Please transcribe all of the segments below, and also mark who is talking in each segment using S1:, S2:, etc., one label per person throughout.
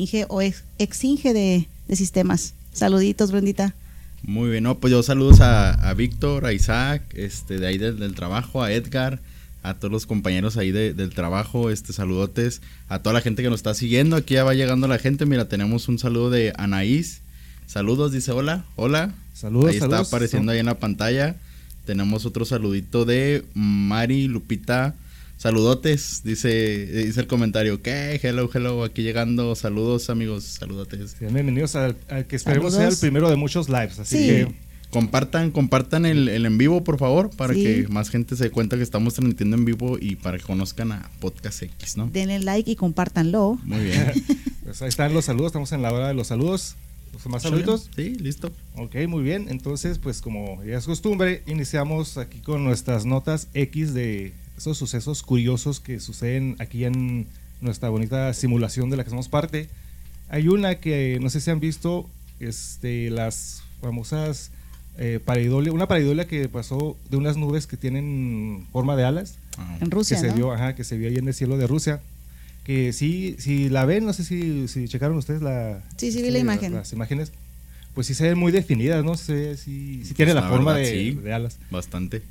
S1: Inge o ex, exinge de, de sistemas. Saluditos, Brendita.
S2: Muy bien, no, pues yo saludos a, a Víctor, a Isaac, este, de ahí del, del trabajo, a Edgar, a todos los compañeros ahí de- del trabajo, este, saludotes, a toda la gente que nos está siguiendo, aquí ya va llegando la gente, mira, tenemos un saludo de Anaís, saludos, dice hola, hola,
S3: Saludos,
S2: ahí
S3: saludos.
S2: está apareciendo ahí en la pantalla, tenemos otro saludito de Mari Lupita, saludotes, dice, dice el comentario, ¿qué? Hello, hello, aquí llegando, saludos amigos, saludotes.
S3: Bienvenidos al, al que esperemos sea
S1: Saludos.
S3: el primero de muchos lives. Así
S1: Sí.
S3: que
S2: Compartan, compartan el, el en vivo, por favor, para
S1: Sí.
S2: que más gente se dé cuenta que estamos transmitiendo en vivo y para que conozcan a Podcast X, ¿no?
S1: Denle like y compártanlo.
S2: Muy bien.
S3: pues ahí están los saludos. Estamos en la hora de los saludos. ¿Los más saluditos?
S2: Sí, listo.
S3: Ok, muy bien. Entonces, pues como ya es costumbre, iniciamos aquí con nuestras notas X de esos sucesos curiosos que suceden aquí en nuestra bonita simulación de la que somos parte. Hay una que no sé si han visto, este, las famosas eh, pareidolia, una pareidolia que pasó de unas nubes que tienen forma de alas,
S2: Ah,
S1: En Rusia,
S3: que se
S1: ¿no?
S3: vio, ajá, que se vio ahí en el cielo de Rusia. Que sí, si la ven, no sé si, si checaron ustedes la,
S1: Sí, sí vi la imagen.
S3: las imágenes, pues sí se ven muy definidas, ¿no? Se, sí, sí tiene
S2: Pues
S3: la,
S2: la
S3: forma
S2: verdad,
S3: de,
S2: sí.
S3: de alas.
S2: Bastante.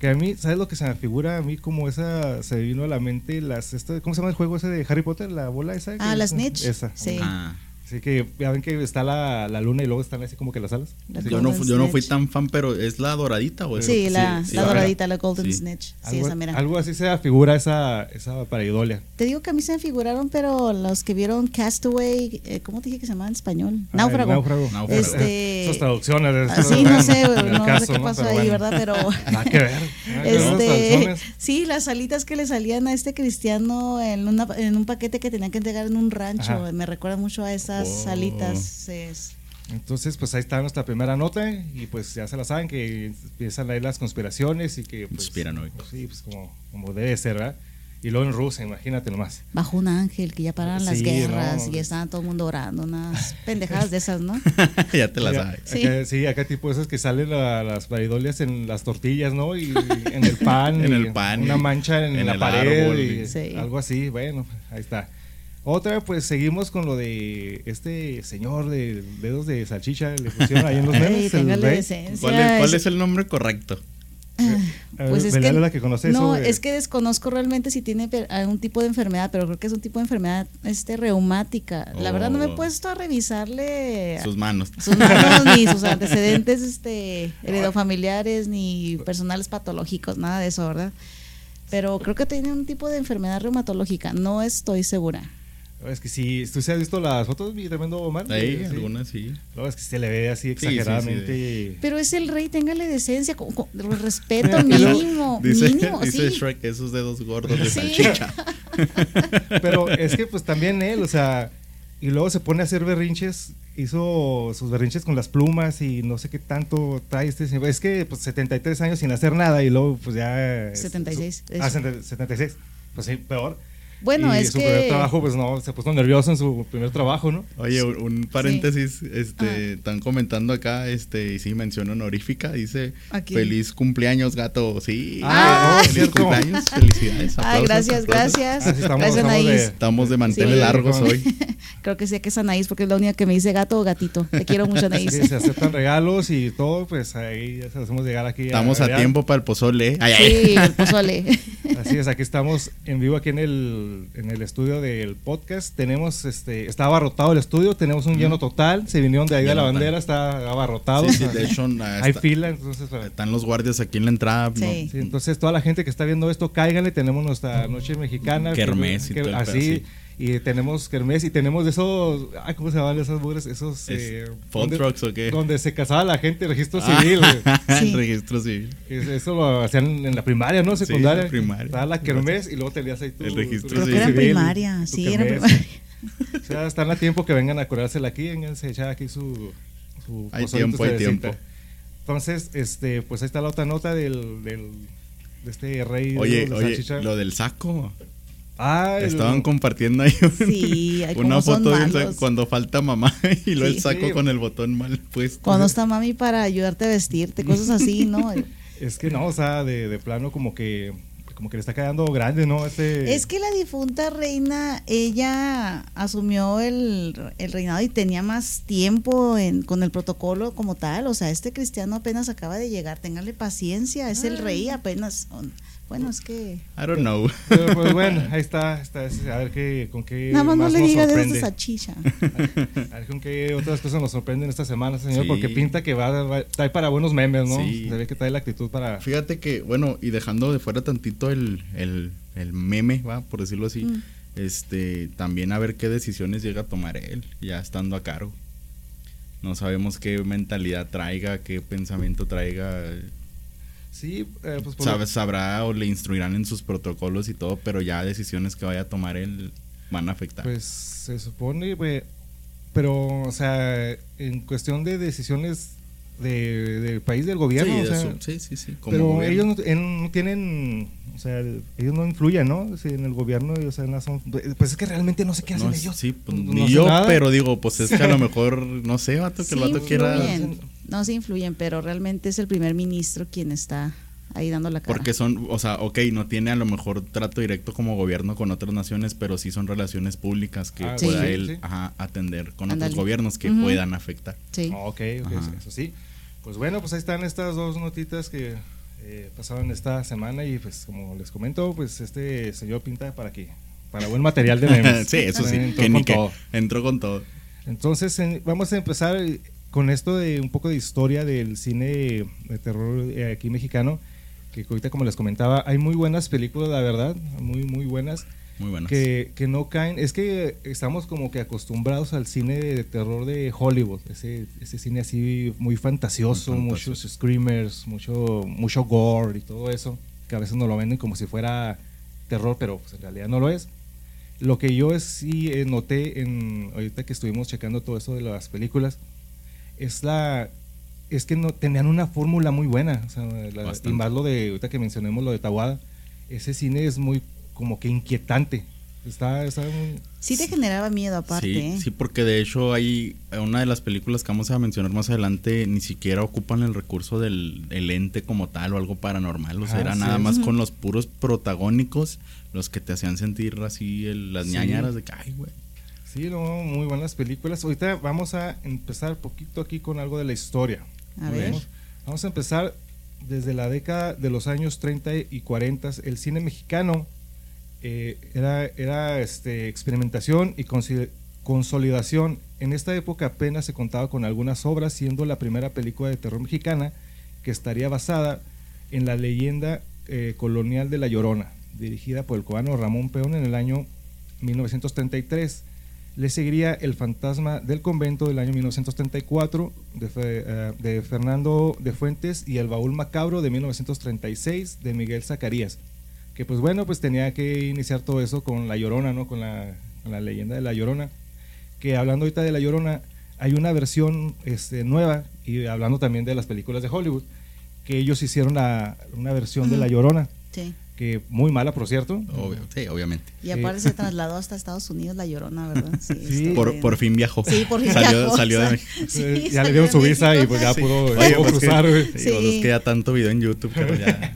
S3: Que a mí, ¿sabes lo que se me figura? A mí como esa, se vino a la mente las, esta, ¿cómo se llama el juego ese de Harry Potter? La bola esa.
S1: Ah,
S3: que-
S1: la Snitch.
S3: Esa.
S1: Sí.
S2: Ah,
S3: Así que ya ven que está la, la luna y luego están así como que las alas.
S1: La
S2: yo, no, yo no fui tan fan, pero ¿es la doradita o es
S1: Sí, la,
S2: sí,
S1: la doradita, la Golden
S2: Sí.
S1: Snitch. Sí,
S3: algo,
S1: esa mira.
S3: algo así se figura esa, esa pareidolia.
S1: Te digo que a mí se me figuraron, pero los que vieron Castaway, eh, ¿cómo te dije que se llamaba en español?
S3: Ah,
S1: Náufrago.
S3: náufrago.
S2: Náufrago.
S1: Este-
S3: Esas traducciones.
S1: Ah, sí, no sé, no sé qué pasó ahí,
S3: bueno.
S1: ¿verdad? Pero
S3: Nada que ver.
S1: este, sí, las alitas que le salían a este cristiano en, una, en un paquete que tenían que entregar en un rancho,
S3: Ajá.
S1: me recuerda mucho a esas
S2: Oh.
S1: alitas. es-
S3: Entonces, pues ahí está nuestra primera nota y pues ya se la saben que empiezan ahí las conspiraciones y que pues,
S2: Conspiranoicos.
S3: sí, pues como, como debe ser, ¿verdad? Y luego en Rusia, imagínate nomás.
S1: bajo un ángel, que ya pararon las guerras
S3: no.
S1: y estaban todo el mundo orando, unas pendejadas de esas, ¿no?
S2: ya te la
S3: Acá-
S2: sabes.
S1: Sí.
S3: acá- sí, acá tipo esas que salen la- las paridolias en las tortillas, ¿no? Y, en el pan.
S2: En
S3: y
S2: el pan,
S3: Una
S2: y
S3: mancha en,
S2: en
S3: la
S2: el
S3: pared
S2: árbol,
S3: y
S1: Sí.
S3: algo así. Bueno, ahí está. Otra, pues seguimos con lo de este señor de dedos de salchicha, le pusieron ahí en los memes. el rey.
S2: ¿Cuál, es, cuál es el nombre correcto?
S3: A
S1: Pues
S3: ver,
S1: es que,
S3: la que conoce
S1: no,
S3: eso de-
S1: es que desconozco realmente si tiene algún tipo de enfermedad, pero creo que es un tipo de enfermedad este reumática. La verdad no me he
S2: Oh.
S1: puesto a revisarle
S2: Sus manos.
S1: sus manos ni sus antecedentes este heredofamiliares ni personales patológicos, nada de eso, ¿verdad? Pero creo que tiene un tipo de enfermedad reumatológica, no estoy segura.
S3: Es que si tú se has visto las fotos, mi tremendo Omar.
S2: Ahí,
S3: Sí.
S2: algunas sí.
S3: No, es que se le ve así
S2: sí,
S3: exageradamente.
S1: Pero es el rey, téngale decencia, con, con- respeto mínimo,
S2: Dice,
S1: mínimo,
S2: dice
S1: sí.
S2: Shrek, esos dedos gordos de
S1: Sí.
S2: salchicha.
S3: Pero es que pues también él, o sea, y luego se pone a hacer berrinches, hizo sus berrinches con las plumas y no sé qué tanto trae este señor. Es que pues 73 años sin hacer nada y luego pues ya...
S1: 76,
S3: su- ah,
S1: eso.
S3: 76. Pues sí, peor.
S1: Bueno,
S3: y
S1: es
S3: su primer trabajo pues no, se puso nervioso en su primer trabajo, ¿no?
S2: Oye, un, paréntesis, este, están comentando acá, este, y sí, mención honorífica, dice,
S1: Aquí.
S2: feliz cumpleaños, gato, sí,
S3: Ah,
S2: feliz
S3: cierto.
S2: cumpleaños, felicidades,
S1: Ay,
S2: aplausos,
S1: gracias,
S2: aplausos.
S1: gracias.
S3: Ah, sí, estamos-
S1: gracias,
S3: estamos
S1: Anaís.
S3: de-
S2: Estamos de manteles
S1: Sí.
S2: largos hoy.
S1: Creo que sé que es Anaís porque es la única que me dice gato o gatito. Te quiero mucho, Anaís.
S3: Sí, se aceptan regalos y todo, pues ahí ya se hacemos llegar aquí.
S2: Estamos a tiempo para el pozole. Ay, ay.
S1: Sí, el pozole.
S3: Así es, aquí estamos en vivo aquí en el, en el estudio del podcast. Tenemos, este, está abarrotado el estudio, tenemos un lleno total. Se vinieron de ahí de la bandera, está abarrotado.
S2: Sí, sí, de hecho, ah,
S3: Hay fila, entonces. para-
S2: están los guardias aquí en la entrada. ¿no?
S1: Sí.
S3: sí, entonces toda la gente que está viendo esto, cáiganle, tenemos nuestra noche mexicana.
S2: Kermés y
S3: que-
S2: todo el pedo,
S3: Así,
S2: sí.
S3: Y tenemos kermés y tenemos de esos, ay, ¿cómo se llaman esas mugres? Esos...
S2: Es-
S3: eh,
S2: ¿food
S3: donde-
S2: trucks o qué?
S3: Donde se casaba la gente, registro
S2: Ah,
S3: civil.
S1: Sí.
S2: el registro civil.
S3: Eso lo hacían en la primaria, ¿no?
S2: Sí,
S3: Secundaria.
S2: en la primaria.
S3: Estaba la kermés y luego tenías ahí tu,
S2: El registro
S3: tu
S1: Creo
S2: Sí.
S1: que era
S3: civil,
S1: primaria, sí, era primaria.
S3: O sea, están a tiempo que vengan a curársela aquí, vengan a echar aquí su, su
S2: Hay tiempo, hay tiempo.
S3: Entonces, este, pues ahí está la otra nota del, del de este rey
S2: Oye,
S3: de
S2: oye,
S3: salchicha.
S2: lo del saco.
S3: Ah,
S2: Estaban compartiendo ahí un-
S1: Sí, ay,
S2: una foto de un
S1: malos.
S2: saco cuando falta mamá y luego
S1: Sí.
S2: el saco
S3: Sí.
S2: con el botón mal puesto.
S1: Cuando está mami para ayudarte a vestirte, cosas así, ¿no?
S3: Es que no, o sea, de, de plano como que como que le está quedando grande, ¿no? Este...
S1: Es que la difunta reina, ella asumió el, el reinado y tenía más tiempo en, con el protocolo como tal. O sea, este cristiano apenas acaba de llegar, téngale paciencia, es el rey apenas. Bueno, es que.
S2: I don't know.
S3: Pero, pues bueno, ahí está, está, a ver qué, con qué.
S1: Nada más no le digas de esa chicha.
S3: A ver con qué otras cosas nos sorprenden esta semana, señor,
S2: Sí.
S3: porque pinta que va, va- trae para buenos memes, ¿no?
S2: Sí.
S3: Se ve que trae la actitud para.
S2: Fíjate que, bueno, y dejando de fuera tantito el, el, el meme, va, por decirlo así,
S1: Mm.
S2: este, también a ver qué decisiones llega a tomar él, ya estando a cargo. No sabemos qué mentalidad traiga, qué pensamiento traiga.
S3: Sí, eh, pues por
S2: Sabe- sabrá o le instruirán en sus protocolos y todo, pero ya decisiones que vaya a tomar él van a afectar.
S3: Pues se supone, güey, pero, o sea, en cuestión de decisiones de- del país del gobierno,
S2: sí,
S3: o
S2: de
S3: sea,
S2: su- sí, sí, sí, como
S3: pero
S2: gobierno.
S3: ellos no, en- no tienen, o sea, ellos no influyen, ¿no? Sí, en el gobierno, o sea, no son, pues es que realmente no sé qué hacen
S2: No,
S3: ellos.
S2: sí, pues,
S3: No
S2: ni yo,
S3: nada.
S2: pero digo, pues es que a lo mejor, no sé, vato, que
S1: Sí
S2: el vato quiera...
S1: influyen, no se influyen, pero realmente es el primer ministro quien está ahí dando la cara.
S2: Porque son, o sea, ok, no tiene a lo mejor trato directo como gobierno con otras naciones, pero sí son relaciones públicas que
S3: Ah,
S2: pueda
S3: sí,
S2: él
S3: sí.
S2: ajá, atender con
S1: Ándale.
S2: otros gobiernos que
S1: Ujú.
S2: puedan afectar.
S1: Sí.
S3: Ah, ok, ok,
S2: Ajá.
S3: eso sí. Pues bueno, pues ahí están estas dos notitas que eh, pasaron esta semana y pues como les comento, pues este señor pinta para que para buen material de memes.
S2: sí, eso sí,
S3: Entró
S2: que ni
S3: con
S2: que
S3: todo.
S2: entró con todo.
S3: Entonces en- vamos a empezar con esto de un poco de historia del cine de terror eh, aquí mexicano, que ahorita como les comentaba, hay muy buenas películas, la verdad, muy muy buenas.
S2: Muy buenas.
S3: Que, que no caen, es que estamos como que acostumbrados al cine de terror de Hollywood, ese, ese cine así muy fantasioso,
S2: Muy
S3: muchos screamers, mucho, mucho gore y todo eso, que a veces nos lo venden como si fuera terror, pero pues en realidad no lo es. Lo que yo sí eh, noté en, ahorita que estuvimos checando todo eso de las películas, es la es que no tenían una fórmula muy buena, o sea, la- y más lo de ahorita que mencionemos lo de Tawada, ese cine es muy como que inquietante. Está, está muy-
S1: Sí te generaba miedo aparte,
S2: Sí,
S1: ¿eh?
S2: sí, porque de hecho hay una de las películas que vamos a mencionar más adelante ni siquiera ocupan el recurso del el ente como tal o algo paranormal, o sea,
S3: Ah,
S2: era
S3: sí.
S2: nada más con los puros protagónicos los que te hacían sentir así el- las
S3: Sí.
S2: ñañaras de que, ay, güey.
S3: Sí, no, muy buenas películas. Ahorita vamos a empezar poquito aquí con algo de la historia.
S1: A ver.
S3: Vamos, vamos a empezar desde la década de los años 30 y 40. El cine mexicano eh, era, era este, experimentación y consolidación. En esta época apenas se contaba con algunas obras, siendo la primera película de terror mexicana que estaría basada en la leyenda eh, colonial de La Llorona, dirigida por el cubano Ramón Peón en el año 1933. Le seguiría El fantasma del convento del año 1934 de, Fe- eh, de Fernando de Fuentes y El baúl macabro de 1936 de Miguel Zacarías. Que pues bueno, pues tenía que iniciar todo eso con La Llorona, ¿no? Con la, con la leyenda de La Llorona. Que hablando ahorita de La Llorona, hay una versión este, nueva y hablando también de las películas de Hollywood, que ellos hicieron la- una versión de La. Llorona,
S1: Sí.
S3: Que muy mala, por cierto.
S2: Obvio, sí, obviamente.
S1: Y aparte se trasladó hasta Estados Unidos la llorona, ¿verdad? Sí.
S3: Sí.
S2: Por, por fin viajó.
S1: Sí, por fin
S2: salió,
S1: viajó,
S2: salió de México.
S1: sí,
S3: Eh, ya
S1: salió
S3: le dieron su visa y pues ya
S2: Sí.
S3: pudo,
S2: Oye,
S3: ya pudo
S2: pues que-
S3: cruzar, güey.
S2: sí, pues
S1: Sí.
S2: es que ya tanto video en YouTube que pues ya,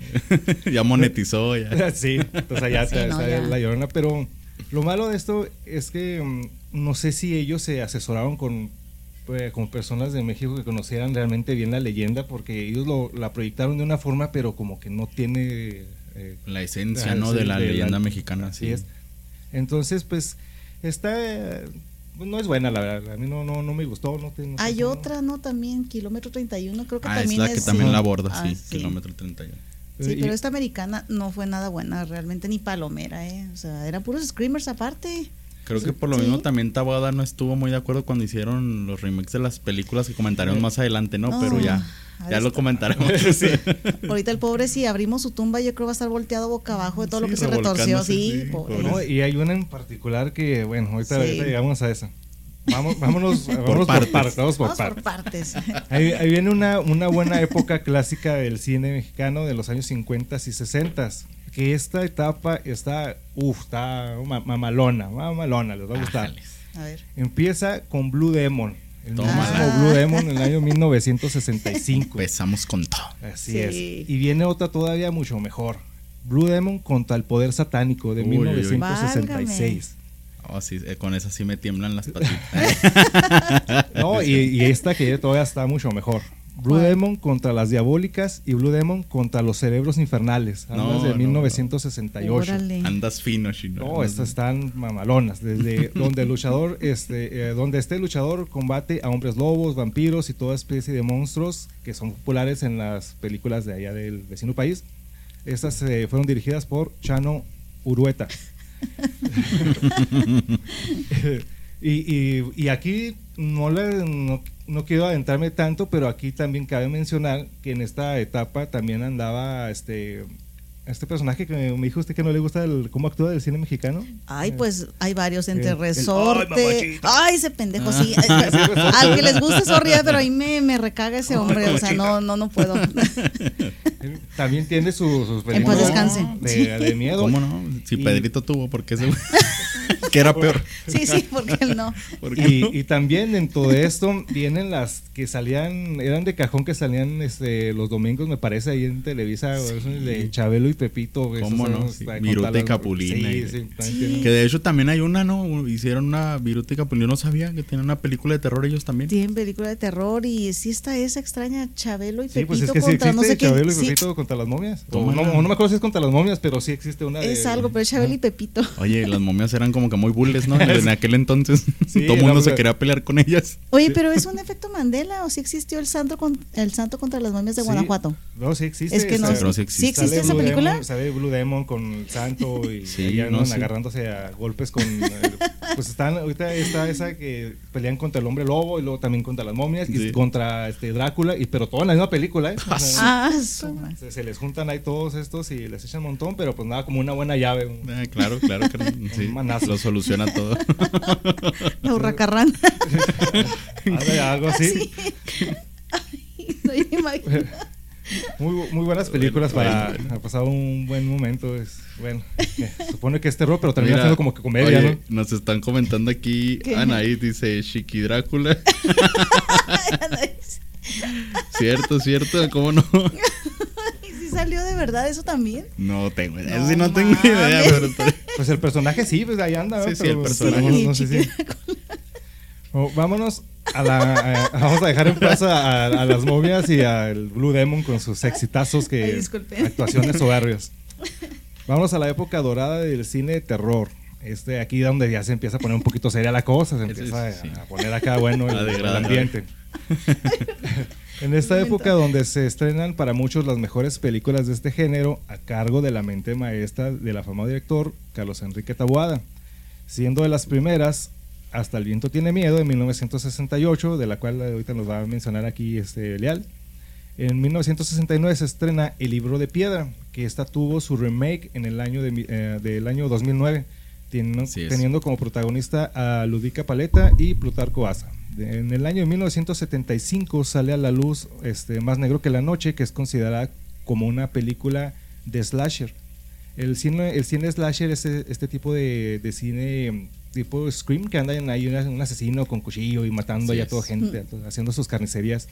S2: ya monetizó. Ya.
S3: Sí, entonces ya
S1: Sí,
S3: está,
S1: no,
S3: está
S1: ya.
S3: la llorona. Pero lo malo de esto es que mm, no sé si ellos se asesoraron con, pues, con personas de México que conocieran realmente bien la leyenda, porque ellos lo, la proyectaron de una forma, pero como que no tiene. Eh,
S2: La esencia,
S3: Ah,
S2: ¿no? de la
S3: de la-
S2: leyenda mexicana.
S3: así
S2: sí.
S3: es. Entonces, pues, está. no es buena, la verdad. A mí no, no, no me gustó. No, te- no
S1: Hay otra, ¿no? También, kilómetro 31, creo que
S2: Ah, es
S1: también
S2: la que también
S3: sí.
S2: la aborda,
S1: Ah,
S2: sí,
S1: sí.
S2: kilómetro 31.
S1: Sí, pero esta americana no fue nada buena, realmente ni palomera, ¿eh? O sea, eran puros screamers aparte.
S2: Creo que por lo
S1: Sí.
S2: mismo también Tabada no estuvo muy de acuerdo cuando hicieron los remakes de las películas que comentaremos más adelante, ¿no? Pero ya, ya lo comentaremos.
S1: Ahorita el pobre, si abrimos su tumba, yo creo va a estar volteado boca abajo de todo lo que se retorció. Sí,
S2: sí,
S1: pobre.
S3: No, y hay una en particular que, bueno, ahorita,
S1: Sí.
S3: ahorita llegamos a esa. Vamos, vámonos, vámonos por
S2: partes.
S3: Vamos por
S1: Vamos por
S3: partes.
S1: partes.
S3: Ahí, ahí viene una, una buena época clásica del cine mexicano de los años 50 y 60. Que esta etapa está, uff, está ma- mamalona, mamalona, les va a gustar.
S2: Ájales.
S1: A ver.
S3: Empieza con Blue Demon. El mismo Blue Demon en el año 1965.
S2: Empezamos con todo.
S3: Así
S1: Sí.
S3: es. Y viene otra todavía mucho mejor. Blue Demon contra el poder satánico de
S2: Uy, uy, uy.
S3: 1966.
S2: Oh, sí, eh, con esa sí me tiemblan las patitas.
S3: No, y, y esta que todavía está mucho mejor. Blue
S1: ¿Cuál?
S3: Demon contra las diabólicas y Blue Demon contra los cerebros infernales.
S2: No,
S3: de
S2: no, no.
S3: 1968.
S1: Órale.
S2: Andas fino, chino.
S3: No, estas están mamalonas. Desde donde el luchador, este, eh, donde este luchador combate a hombres lobos, vampiros y toda especie de monstruos que son populares en las películas de allá del vecino país. Estas eh, fueron dirigidas por Chano Urueta. y, y- y aquí no, le, no, quiero adentrarme tanto, pero aquí también cabe mencionar que en esta etapa también andaba este este personaje que me dijo usted que no le gusta el, cómo actúa del cine mexicano.
S1: Ay, pues hay varios entre
S3: el- el-
S1: resorte.
S3: ¡Ay,
S1: ese pendejo, sí. Al que les gusta sorrir, pero ahí me, me recaga ese hombre. O sea, no, no, no puedo.
S3: También tiene su- sus
S1: En paz
S3: películas
S1: descanse.
S3: de,
S1: Sí.
S3: de miedo.
S2: ¿Cómo no? Si
S3: Y-
S2: Pedrito tuvo, ¿por qué ese? Que era peor.
S1: Sí, sí, porque él no.
S2: ¿Por qué no?
S3: Y, también en todo esto vienen las que salían, eran de cajón que salían este, los domingos, me parece, ahí en Televisa, de Chabelo y Pepito.
S2: ¿Cómo no? Sí, Viruta y Capulina
S3: Sí,
S2: y-
S3: tienen-
S2: Que de hecho también hay una, ¿no? Hicieron una Viruta y Capulina. Yo no sabía que tenían una película de terror ellos también.
S1: Tienen película de terror y sí está esa extraña Chabelo y
S3: Sí,
S1: Pepito
S3: pues es que sí
S1: contra
S3: existe
S1: no sé.
S3: Chabelo y
S1: Sí,
S3: Pepito contra las momias. O
S2: ¿Cómo
S3: no,
S2: no?
S3: me acuerdo si es contra las momias, pero sí existe una de...
S1: es algo, pero es Chabelo y Pepito.
S2: Oye, las momias eran como que muy bulles, ¿no? En aquel entonces
S3: Sí,
S2: todo el mundo se quería pelear con ellas.
S1: Oye, pero es un efecto Mandela o sí existió el santo con, el santo contra las momias de
S3: Sí.
S1: Guanajuato.
S3: No, sí existe.
S1: Es que no.
S2: Pero sí existe.
S1: ¿Sí existe
S3: sale
S1: esa
S3: Blue
S1: película?
S3: Demon, sale Blue Demon con el santo y
S2: Sí,
S3: ahí
S2: no,
S3: agarrándose a golpes con... eh, pues están, ahorita está esa que pelean contra el hombre lobo y luego también contra las momias y contra este Drácula, y pero todo en la misma película, ¿eh? O sea,
S1: Ah, madre.
S3: se, se les juntan ahí todos estos y les echan un montón, pero pues nada, como una buena llave.
S2: Ah, claro, claro que sí,
S3: Un manazo.
S2: lo soluciona todo.
S1: La hurracarrán.
S3: Ándale, algo así.
S1: No, yo imagino.
S3: Muy, muy buenas películas
S2: Bueno,
S3: para,
S2: bueno.
S3: para pasar un buen momento. Es, bueno, supone que es terror, pero termina
S2: Mira,
S3: siendo como que comedia,
S2: oye,
S3: ¿no?
S2: Nos están comentando aquí,
S1: ¿Qué?
S2: Anaí dice Chiqui Drácula. cierto, cierto, ¿cómo no?
S1: ¿Y si salió de verdad eso también?
S2: No tengo idea,
S1: No
S2: sí, no tengo
S1: mames.
S2: idea, pero
S3: Pues el personaje sí, pues ahí anda.
S2: Sí, sí,
S3: Pero,
S2: el
S3: pues,
S2: personaje.
S1: Sí,
S3: no sé. Oh, vámonos a la. a- vamos a dejar en plazo a, a las momias y al Blue Demon con sus exitazos que.
S1: Ay, disculpe.
S3: actuaciones soberbias. Vámonos a la época dorada del cine de terror. Este, aquí donde ya se empieza a poner un poquito seria la cosa, se empieza
S2: es- sí.
S3: a, a poner acá bueno el, el ambiente. En esta
S1: Momento.
S3: época donde se estrenan para muchos las mejores películas de este género a cargo de la mente maestra del afamado director Carlos Enrique Taboada, siendo de las primeras hasta El viento tiene miedo de 1968, de la cual ahorita nos va a mencionar aquí este Leal. En 1969 se estrena El libro de piedra, que esta tuvo su remake en el año de mi- eh, del año 2009, teniendo, teniendo como protagonista a Ludica Paleta y Plutarco Asa. En el año de 1975 sale a la luz este, Más negro que la noche, que es considerada como una película de slasher. El cine, el cine slasher es este tipo de, de cine mm, tipo Scream, que anda en ahí un, asesino con cuchillo y matando
S2: Así
S3: a toda gente, to- haciendo sus carnicerías.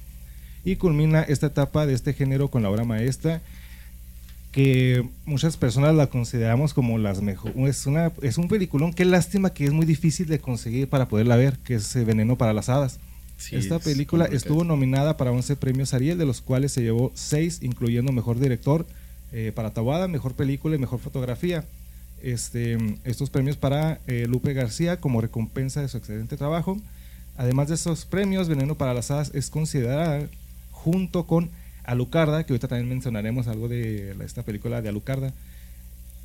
S3: Y culmina esta etapa de este género con la obra maestra, que muchas personas la consideramos como las mejores. Es, una, es un peliculón, qué lástima que es muy difícil de conseguir para poderla ver, que es eh, Veneno para las Hadas.
S2: Sí,
S3: Esta
S2: es
S3: película estuvo nominada para 11 premios Ariel, de los cuales se llevó 6, incluyendo Mejor Director eh, para Tawada, Mejor Película y Mejor Fotografía. Este, estos premios para eh, Lupe García como recompensa de su excelente trabajo. Además de esos premios, Veneno para las Hadas es considerada junto con Alucarda, que ahorita también mencionaremos algo de esta película de Alucarda,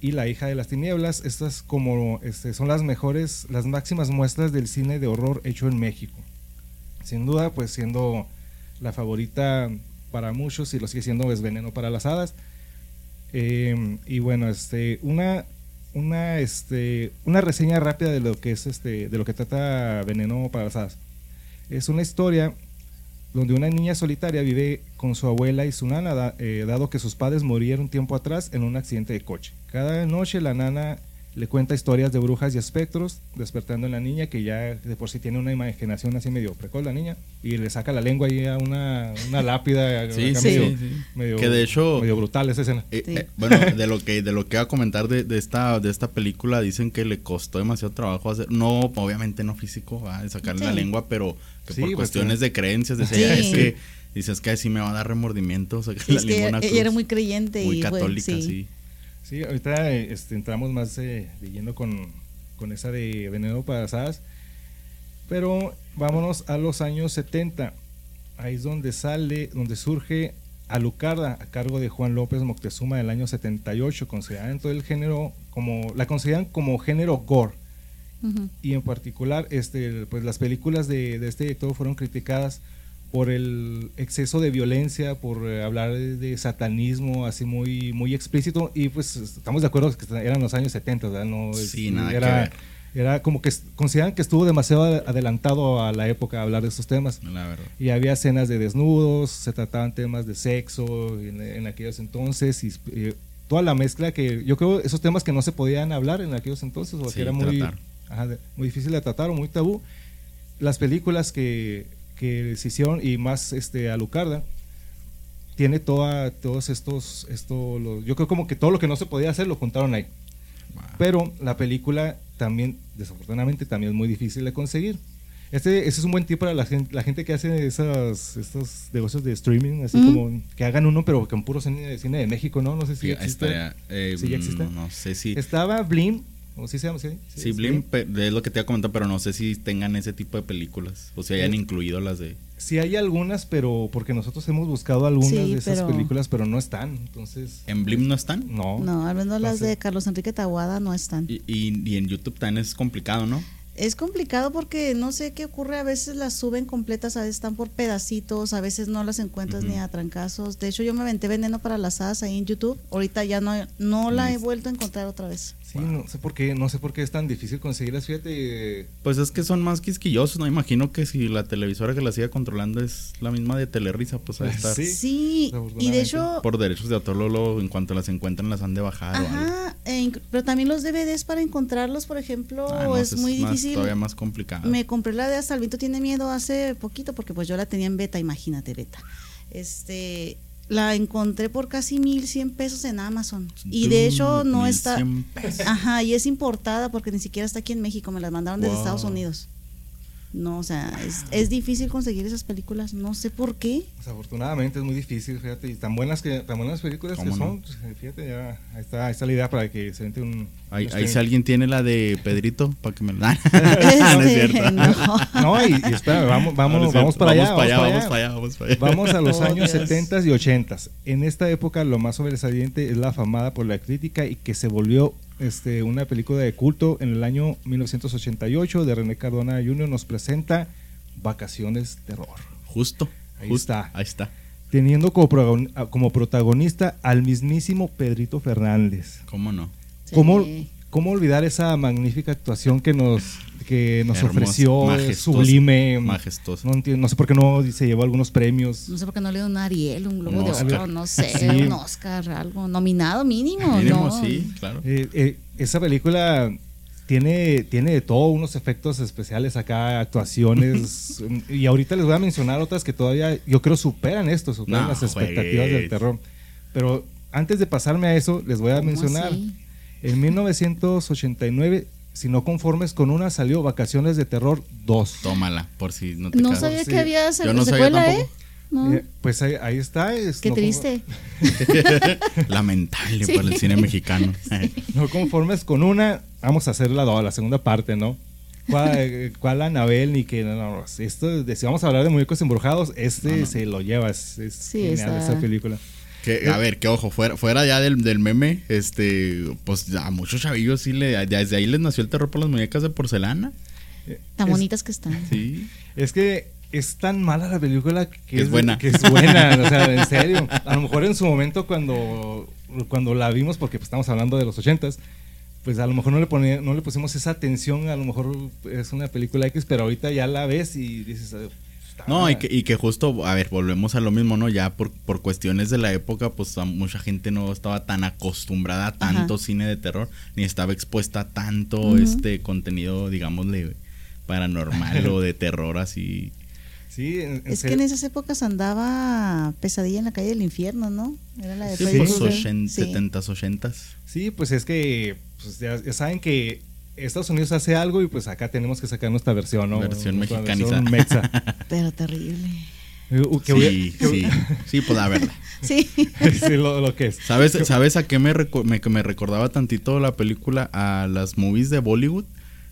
S3: y La hija de las tinieblas. Estas como este, son las mejores, las máximas muestras del cine de horror hecho en México. Sin duda, pues siendo la favorita para muchos y lo sigue siendo es Veneno para las Hadas. Eh, y bueno, este, una, una, este, una reseña rápida de lo que es este, de lo que trata Veneno para las Hadas. Es una historia donde una niña solitaria vive con su abuela y su nana, eh, dado que sus padres murieron tiempo atrás en un accidente de coche. Cada noche la nana le cuenta historias de brujas y espectros, despertando en la niña, que ya de por sí tiene una imaginación así medio precoz la niña, y le saca la lengua ahí a una, una lápida
S2: Sí, sí,
S3: medio,
S2: sí,
S3: medio-
S2: Que de hecho-
S3: medio brutal esa escena.
S2: Eh,
S1: Sí.
S2: eh, bueno, de lo que de lo que iba a comentar de, de esta de esta película dicen que le costó demasiado trabajo hacer, no obviamente no físico, de sacarle
S1: Sí.
S2: la lengua, pero que
S3: Sí,
S2: por
S3: pues,
S2: cuestiones de creencias decía,
S1: Sí.
S2: "Ya, es que dices que así me va a dar remordimiento sacar
S1: Sí,
S2: la
S1: es que ella
S2: cruz".
S1: era muy creyente
S2: muy
S1: y fue-
S2: católica,
S1: sí.
S2: sí.
S3: Sí, ahorita este, entramos más eh, lleno con, con esa de Veneno para Asadas. Pero vámonos a los años 70. Ahí es donde sale, donde surge Alucarda a cargo de Juan López Moctezuma del año 78, considerada en todo el género como la consideran como género gore y en particular este pues las películas de, de este director fueron criticadas por el exceso de violencia, por eh, hablar de, satanismo así muy muy explícito y pues estamos de acuerdo que eran los años 70, ¿verdad? No,
S2: Sí, nada que
S3: era,
S2: ver.
S3: era como que consideran que estuvo demasiado adelantado a la época hablar de estos temas.
S2: La verdad.
S3: Y había escenas de desnudos, se trataban temas de sexo en, en aquellos entonces y eh, toda la mezcla que yo creo esos temas que no se podían hablar en aquellos entonces o
S2: Sí,
S3: que era muy, ajá, muy difícil de tratar o muy tabú. Las películas que, que se hicieron y más este Alucarda tiene toda, todos estos, esto, lo- yo creo como que todo lo que no se podía hacer lo juntaron ahí.
S2: Wow.
S3: Pero la película también, desafortunadamente, también es muy difícil de conseguir. Este, ese es un buen tip para la gente, la gente que hace esas, estos negocios de streaming, así
S1: Mm.
S3: como que hagan uno, pero con puro cine, cine de México, ¿no? No sé si
S2: Sí,
S3: existe.
S2: estaría, eh,
S3: ¿Sí ya existe?
S2: No, no sé si
S3: Estaba Blim, o sí se llama, sí.
S2: Sí,
S3: es
S2: Blim, pe- es lo que te iba a comentar, pero no sé si tengan ese tipo de películas. O si hayan
S3: Sí.
S2: incluido las de.
S3: Sí hay algunas, pero porque nosotros hemos buscado algunas
S1: Sí,
S3: de esas
S1: pero-
S3: películas, pero no están. Entonces,
S2: ¿En Blim no están?
S3: no.
S1: No, al menos las de Carlos Enrique Taguada no están.
S2: Y, y- y en YouTube también es complicado, ¿no?
S1: Es complicado porque no sé qué ocurre, a veces las suben completas, a veces están por pedacitos, a veces no las encuentras ni a trancazos. De hecho, yo me aventé veneno para las hadas ahí en YouTube. Ahorita ya no, no la he vuelto a encontrar otra vez.
S3: Sí, no sé por qué, no sé por qué es tan difícil conseguirlas, fíjate.
S2: Pues es que son más quisquillosos, ¿no? Imagino que si la televisora que la siga controlando es la misma de Telerisa, pues ahí está.
S3: Sí.
S1: Sí, y de hecho,
S2: Por derechos de autor, luego, en cuanto las encuentran, las han de bajar o algo.
S1: ajá, e pero también los DVDs para encontrarlos, por ejemplo,
S2: Ah, no,
S1: es muy
S2: más-
S1: difícil.
S2: todavía más complicado.
S1: Me compré la de Hasta el viento tiene miedo hace poquito porque pues yo la tenía en beta, imagínate beta. Este, la encontré por casi 1100 pesos en Amazon y de hecho no está
S2: 1100 pesos.
S1: Ajá, y es importada porque ni siquiera está aquí en México, me las mandaron desde
S2: Wow.
S1: Estados Unidos. No, o sea, es, es difícil conseguir esas películas, no sé por qué.
S3: Desafortunadamente es muy difícil, fíjate, y tan buenas que tan buenas películas que son, fíjate, ya ahí está, ahí está la idea para que se vente un
S2: Ahí, si alguien tiene la de Pedrito, para que me la. no es
S1: Este,
S2: cierto.
S1: no.
S3: No, y, y vamos, vamos,
S2: No, no es
S3: vamos para allá,
S2: Vamos para allá,
S3: vamos
S2: para allá, vamos para allá.
S3: Vamos a los
S1: Oh,
S3: años
S1: Dios.
S3: 70 y 80. En esta época lo más sobresaliente es la afamada por la crítica y que se volvió este, una película de culto en el año 1988 de René Cardona Jr. nos presenta Vacaciones Terror.
S2: Justo.
S3: Ahí
S2: justo,
S3: está.
S2: Ahí está.
S3: Teniendo como, como protagonista al mismísimo Pedrito Fernández.
S2: ¿Cómo no?
S1: Sí.
S3: ¿Cómo, ¿Cómo olvidar esa magnífica actuación que nos, que nos
S2: Hermoso,
S3: ofreció?
S2: majestuoso,
S3: sublime.
S2: majestuoso.
S3: No, entiendo, no sé por qué no se llevó algunos premios.
S1: No sé por qué no le dio un Ariel, un Globo
S2: Un
S1: de. Oro, no sé,
S3: Sí.
S1: un Oscar, algo nominado mínimo,
S2: Mínimo,
S1: ¿no?
S2: sí, claro.
S3: Eh, eh, esa película tiene, tiene de todo, unos efectos especiales acá, actuaciones. y ahorita les voy a mencionar otras que todavía, yo creo, superan esto, superan
S2: No,
S3: las expectativas
S2: juegues.
S3: del terror. Pero antes de pasarme a eso, les voy a
S1: ¿Cómo
S3: mencionar.
S1: así?
S3: En 1989, si no conformes con una, salió Vacaciones de Terror 2.
S2: Tómala, por si no te
S1: No
S2: quedas.
S1: sabía
S3: Sí.
S1: que había
S2: Yo no sabía
S1: secuela, ¿eh?
S2: tampoco.
S1: No.
S3: Eh, pues ahí, ahí está. es-
S1: Qué
S3: no
S1: triste.
S2: Lamentable
S1: Sí.
S2: para el cine mexicano.
S3: no conformes con una, vamos a hacer la, la segunda parte, ¿no? ¿Cuál, eh, cuál Anabel ni que no, no, esto de- si vamos a hablar de muñecos embrujados, este
S2: No, no.
S3: se lo lleva, es, es
S1: Sí,
S3: genial
S1: esa-
S3: esa película.
S2: Que, a ver, que ojo, fuera, fuera ya del, del meme, este, pues a muchos chavillos sí le, desde ahí les nació el terror por las muñecas de porcelana.
S1: Tan
S3: Es-
S1: bonitas que están.
S2: Sí.
S3: Es que es tan mala la película que,
S2: Es buena.
S3: Que es buena, o sea, en serio. A lo mejor en su momento cuando, cuando la vimos, porque pues, estamos hablando de los ochentas, pues a lo mejor no le, ponía- no le pusimos esa atención, a lo mejor es una película X, pero ahorita ya la ves y dices, "Ah,
S2: No, y que, y que justo, a ver, volvemos a lo mismo, ¿no? Ya por, por cuestiones de la época, pues mucha gente no estaba tan acostumbrada a tanto
S1: Ajá.
S2: cine de terror, ni estaba expuesta a tanto este contenido, digámosle, paranormal o de terror así.
S3: Sí, en- en
S1: Es que en esas épocas andaba Pesadilla en la calle del infierno, ¿no? Era la de
S3: Sí,
S1: Freddy
S2: Pues
S1: Krueger.
S2: ochen-
S1: Sí.
S2: 70s, 80s.
S3: Sí, pues es que pues ya, ya saben que Estados Unidos hace algo y pues acá tenemos que sacar nuestra versión, ¿no?
S2: Versión mexicanizada.
S3: versión mexa.
S1: Pero terrible.
S3: Uh,
S2: Sí,
S3: hubiera-
S2: sí, sí, pues la verdad.
S1: Sí.
S3: sí, lo, lo que es.
S2: ¿Sabes, ¿Sabes a qué me, me, me recordaba tantito la película? A las movies de Bollywood.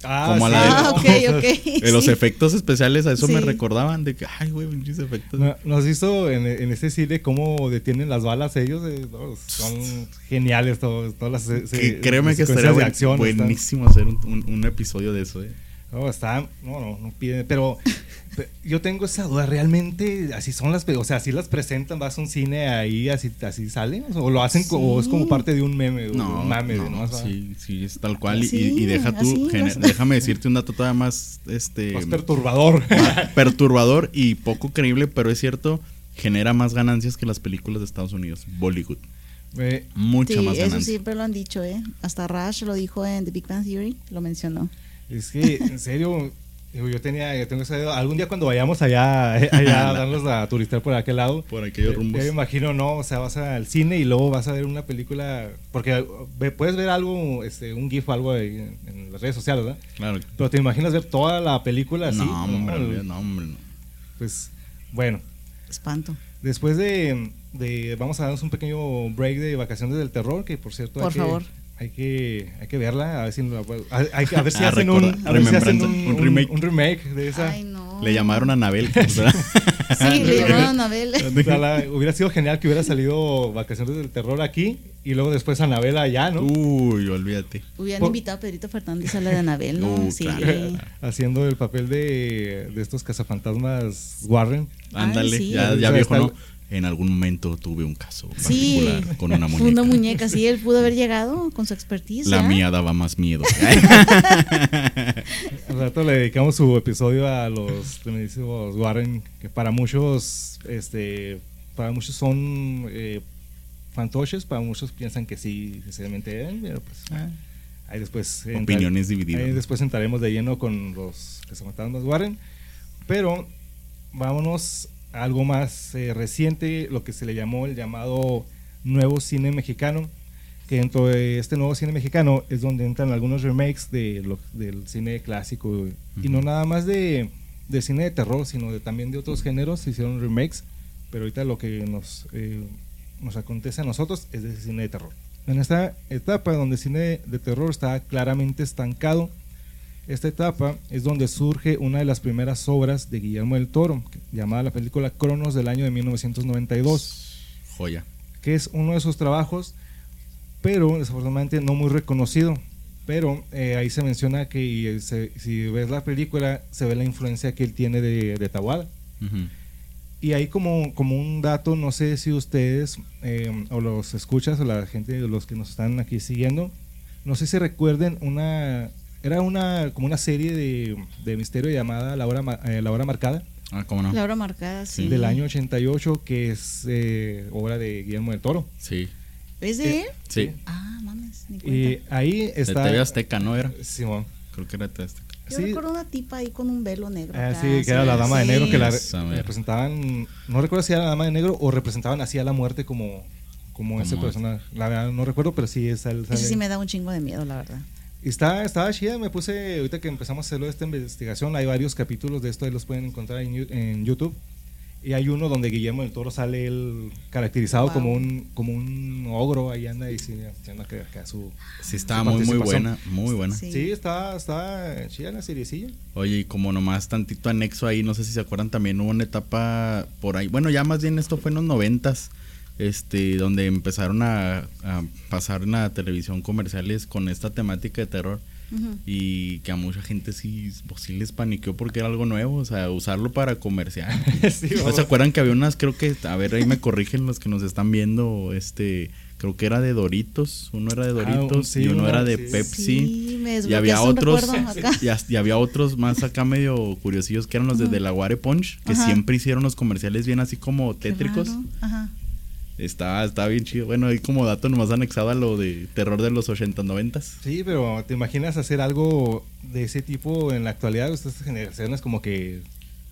S3: Ah,
S2: como a
S3: sí,
S2: la de-
S1: Ah.
S2: Eh, Los
S1: sí.
S2: efectos especiales a eso me
S1: Sí.
S2: recordaban de que, ay, güey, pinches efectos.
S3: ¿No, no has visto en, en este cine cómo detienen las balas ellos? Eh, no, son geniales todos, todas las
S2: Que
S3: se-
S2: créeme que estaría
S3: de
S2: buen-
S3: acción. están-
S2: buenísimo hacer un, un- un episodio de eso, eh.
S3: No, está, no, no, no piden, pero pe- yo tengo esa duda, ¿realmente así son las, o sea, así las presentan, vas a un cine ahí, así, así salen, o lo hacen, co- o es como parte de un meme,
S2: No,
S3: un mame,
S2: no,
S3: va.
S2: sí, sí, es tal cual. y-
S1: Sí,
S2: y, y deja tú, gener- déjame decirte un dato todavía más, este,
S3: más perturbador.
S2: más perturbador y poco creíble, pero es cierto, genera más ganancias que las películas de Estados Unidos, Bollywood.
S3: Eh,
S2: Mucha
S1: Sí,
S2: más
S1: eso
S2: ganancia.
S1: siempre lo han dicho, ¿eh? Hasta Rush lo dijo en The Big Bang Theory, lo mencionó.
S3: Es que, en serio, digo, yo tenía, yo tengo esa idea, algún día cuando vayamos allá, eh, allá a darnos a turistear por aquel lado,
S2: Por aquellos
S3: Eh,
S2: rumbos.
S3: Ya me imagino, ¿no? O sea, vas al cine y luego vas a ver una película. Porque puedes ver algo, este, un GIF o algo ahí en, en las redes sociales, ¿verdad?
S2: Claro.
S3: Pero te imaginas ver toda la película así.
S2: No, hombre,
S3: ¿no?
S2: no, hombre, no.
S3: Pues, bueno.
S1: Espanto.
S3: Después de, de- Vamos a darnos un pequeño break de vacaciones del terror, que por cierto. hay
S1: Por
S3: que-
S1: favor.
S3: Hay que, hay que verla, a ver si, a, hay a ver si
S2: Ah,
S3: hacen, un, a ver si hacen un,
S2: un remake.
S3: un remake de esa.
S1: Ay, no.
S2: Le llamaron a Anabel. ¿verdad?
S1: Sí, le llamaron a Anabel.
S3: O sea, la- hubiera sido genial que hubiera salido Vacaciones del Terror aquí y luego después Anabela allá, ¿no?
S2: Uy, olvídate.
S1: Hubieran
S3: Por-
S1: invitado a Pedrito Fernández a la de Anabel, ¿no?
S2: Uh,
S1: sí.
S2: claro.
S3: haciendo el papel de, de estos cazafantasmas Warren.
S2: Ándale,
S1: sí.
S2: ya,
S3: O
S2: ya
S3: sea,
S2: viejo,
S3: está-
S2: ¿no? En algún momento tuve un caso
S1: Sí,
S2: particular con una muñeca.
S1: una muñeca, sí, él pudo haber llegado con su expertise.
S2: La
S1: ¿ya?
S2: mía daba más miedo.
S3: Al rato le dedicamos su episodio a los tremendísimos Warren, que para muchos, este, para muchos son eh, fantoches, para muchos piensan que sí, sinceramente eran, pero pues ahí después entra-
S2: Opiniones divididas.
S3: Ahí después entraremos de lleno con los cazafantasmas Warren, pero vámonos algo más eh, reciente, lo que se le llamó el llamado nuevo cine mexicano, que dentro de este nuevo cine mexicano es donde entran algunos remakes de lo- del cine clásico y no nada más de, de cine de terror, sino de, también de otros géneros se hicieron remakes, pero ahorita lo que nos, eh, nos acontece a nosotros es de cine de terror. En esta etapa donde el cine de terror está claramente estancado, esta etapa es donde surge una de las primeras obras de Guillermo del Toro, llamada la película Cronos del año de 1992,
S2: Joya.
S3: que es uno de sus trabajos, pero desafortunadamente no muy reconocido. Pero eh, ahí se menciona que eh, se- si ves la película, se ve la influencia que él tiene de, de Tawada. Y ahí como, como un dato, no sé si ustedes eh, o los escuchas o la gente, los que nos están aquí siguiendo, no sé si recuerden una, era una como una serie de, de misterio llamada La Hora, eh, La Hora Marcada
S2: Ah, ¿cómo no?
S1: La hora marcada, sí.
S3: del año 88 que es eh, obra de Guillermo del Toro.
S2: Sí.
S1: ¿Es de él?
S2: Sí.
S1: Ah, mames, ni
S3: Y
S1: cuenta.
S3: ahí
S2: De
S3: está...
S2: TV Azteca, ¿no era?
S3: Simón.
S2: Creo que era TV Azteca.
S1: Yo
S3: sí.
S1: recuerdo una tipa ahí con un velo negro.
S3: Ah, sí, que era la dama de negro que la representaban, no recuerdo si era la dama de negro o representaban así a la muerte como, como,
S2: Como
S3: ese
S2: es.
S3: personaje. La verdad no recuerdo, pero sí es el,
S1: Ese sí me da un chingo de miedo, la verdad.
S3: Está, estaba chida, me puse, ahorita que empezamos a hacerlo esta investigación, hay varios capítulos de esto, ahí los pueden encontrar en, en YouTube. Y hay uno donde Guillermo del Toro sale él caracterizado
S1: Wow.
S3: como un como un ogro, ahí anda y sí, haciendo acá, acá su...
S2: Sí, estaba muy, muy buena. Muy buena.
S1: Sí.
S3: Sí, está, está chida la seriecilla.
S2: Oye, y como nomás tantito anexo ahí, no sé si se acuerdan, también hubo una etapa por ahí. Bueno, ya más bien esto fue en los noventas, este, donde empezaron a, a pasar en la televisión comerciales con esta temática de terror. Y que a mucha gente sí, pues, sí les paniqueó porque era algo nuevo, o sea, usarlo para comercial.
S3: sí,
S2: ¿No se acuerdan que había unas, creo que, a ver, ahí me corrigen los que nos están viendo, este, creo que era de Doritos, uno era de
S3: Ah,
S2: Doritos
S3: sí,
S2: y uno era de
S3: sí.
S2: Pepsi.
S1: Sí, me
S2: Y había otros, y, y había otros más acá medio curiosillos que eran los de Delaware Punch, que
S1: Ajá.
S2: siempre hicieron los comerciales bien así como tétricos.
S1: Ajá.
S2: Estaba, estaba bien chido. Bueno, ahí como dato nomás anexado a lo de terror de los 80, 90.
S3: Sí, pero ¿te imaginas hacer algo de ese tipo en la actualidad? Estas generaciones como que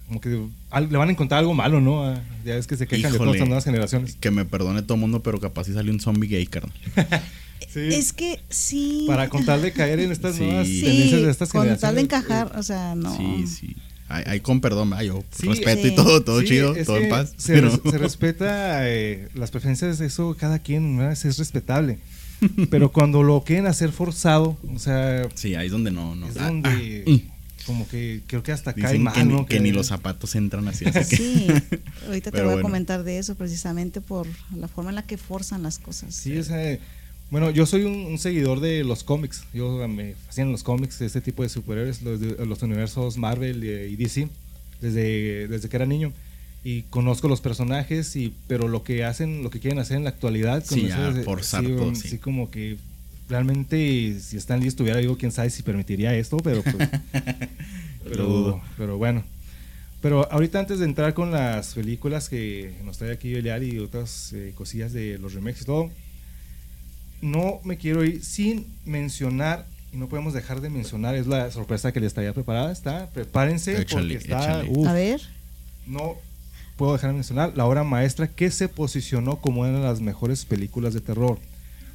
S3: como que le van a encontrar algo malo, ¿no? Ah, Ya ves que se quejan de todas estas nuevas generaciones.
S2: Que me perdone todo el mundo, pero capaz si salió un zombie gay, carnal.
S3: Sí,
S1: Es que sí.
S3: para contar de caer en estas
S2: Sí.
S3: nuevas
S2: Sí,
S3: tendencias de estas
S1: con
S3: generaciones.
S1: tal de encajar, o sea, no.
S2: Sí, sí. Ahí, con perdón, ay, yo
S3: Sí,
S2: respeto
S1: sí.
S2: y todo, todo
S3: Sí,
S2: chido,
S3: es
S2: todo en
S3: que
S2: paz.
S3: Se,
S2: pero-
S3: res- se respeta eh, las preferencias de eso, cada quien ¿verdad? es respetable. Pero cuando lo quieren hacer forzado, o sea,
S2: Sí, ahí es donde no, no.
S3: es
S2: Ah,
S3: donde
S2: ah, mm.
S3: como que creo que hasta cae mal,
S2: que, ni,
S3: ¿no?
S2: que ni los zapatos entran así, así que
S1: Sí, ahorita te voy a
S2: bueno.
S1: comentar de eso precisamente por la forma en la que forzan las cosas.
S3: Sí, o sea, bueno, yo soy un, un seguidor de los cómics. Yo me fascinan los cómics, este tipo de superhéroes, los, los universos Marvel y, DC, desde, desde que era niño. Y conozco los personajes, y, pero lo que hacen, lo que quieren hacer en la actualidad, con
S2: Sí,
S3: eso
S2: ya,
S3: es-
S2: forzar
S3: sí,
S2: todo, sí.
S3: sí, como que realmente si Stan Lee estuviera vivo, quién sabe si permitiría esto, pero pues, pero,
S2: dudo.
S3: pero bueno. Pero ahorita antes de entrar con las películas que nos trae aquí Belial y otras eh, cosillas de los remakes y todo, no me quiero ir sin mencionar, y no podemos dejar de mencionar, es la sorpresa que les estaría preparada, está, prepárense
S2: Échale,
S3: porque está, uf,
S1: A ver,
S3: no puedo dejar de mencionar la obra maestra que se posicionó como una de las mejores películas de terror.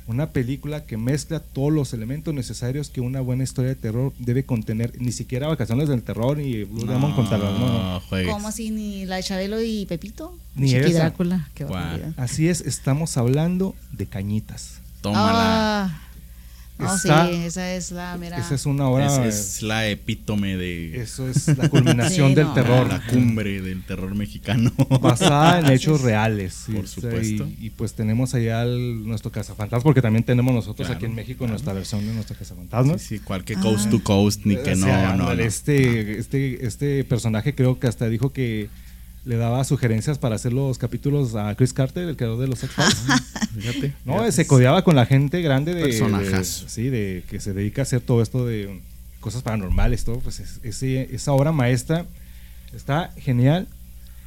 S3: Una película que mezcla todos los elementos necesarios que una buena historia de terror debe contener. Ni siquiera Vacaciones del Terror ni Blue Demon con Talón, no, no.
S2: juegues.
S1: ¿cómo así ni la de Chabelo y Pepito?
S3: Ni.
S1: Drácula, qué.
S3: Así es, estamos hablando de Cañitas.
S2: Tómala.
S1: Ah, no,
S3: Está-
S1: sí, esa es la mera.
S3: Esa es una obra,
S2: es, es la epítome de
S3: eso es la culminación
S1: Sí,
S3: del
S1: no.
S3: terror.
S2: la cumbre del terror mexicano.
S3: basada en hechos
S1: es.
S3: reales.
S2: Por supuesto.
S3: Y, y pues tenemos allá el- nuestro cazafantasmas, porque también tenemos nosotros
S2: Claro,
S3: aquí en México
S2: claro.
S3: nuestra versión de nuestro cazafantasmas.
S2: Sí, sí, cual que
S1: Ah.
S2: coast to coast, ni que
S3: O
S2: no,
S3: sea,
S2: no,
S3: ándale,
S2: no.
S3: Este, este, este personaje creo que hasta dijo que le daba sugerencias para hacer los capítulos a Chris Carter, el creador de los X-Files.
S2: Fíjate.
S3: No,
S2: fíjate.
S3: se codeaba con la gente grande de,
S2: Personajazo.
S3: de- sí, de que se dedica a hacer todo esto de cosas paranormales, todo, pues es- ese- esa obra maestra está genial.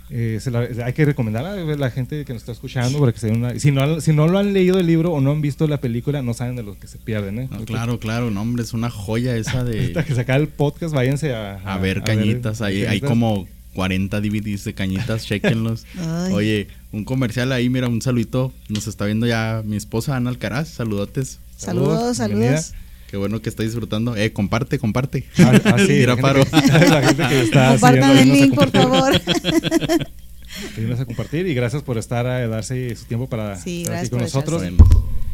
S3: Eh, se la- hay que recomendarla a la gente que nos está escuchando porque se den una- si no si no lo han leído el libro o no han visto la película no saben de lo que se pierden, ¿eh?
S2: No, claro, claro, no, hombre, es una joya esa
S3: Ahorita
S2: de
S3: que se acabe el podcast, váyanse a,
S2: a ver cañitas. Ahí hay como 40 DVDs de cañitas, chequenlos.
S1: Ay.
S2: Oye, un comercial ahí, mira, un saludito. Nos está viendo ya mi esposa Ana Alcaraz. Saludotes.
S1: Saludos, saludos.
S2: Qué bueno que está disfrutando. Eh, comparte, comparte.
S3: Ah, ah, sí,
S2: Mira,
S3: la
S2: paro.
S3: que- la gente que está
S1: Compartan
S3: siguiendo,
S1: el
S3: ayúdanos a
S1: link, por favor.
S3: Ayúdanos a compartir y gracias por estar a darse su tiempo para
S1: Sí,
S3: estar
S1: gracias
S3: aquí con nosotros.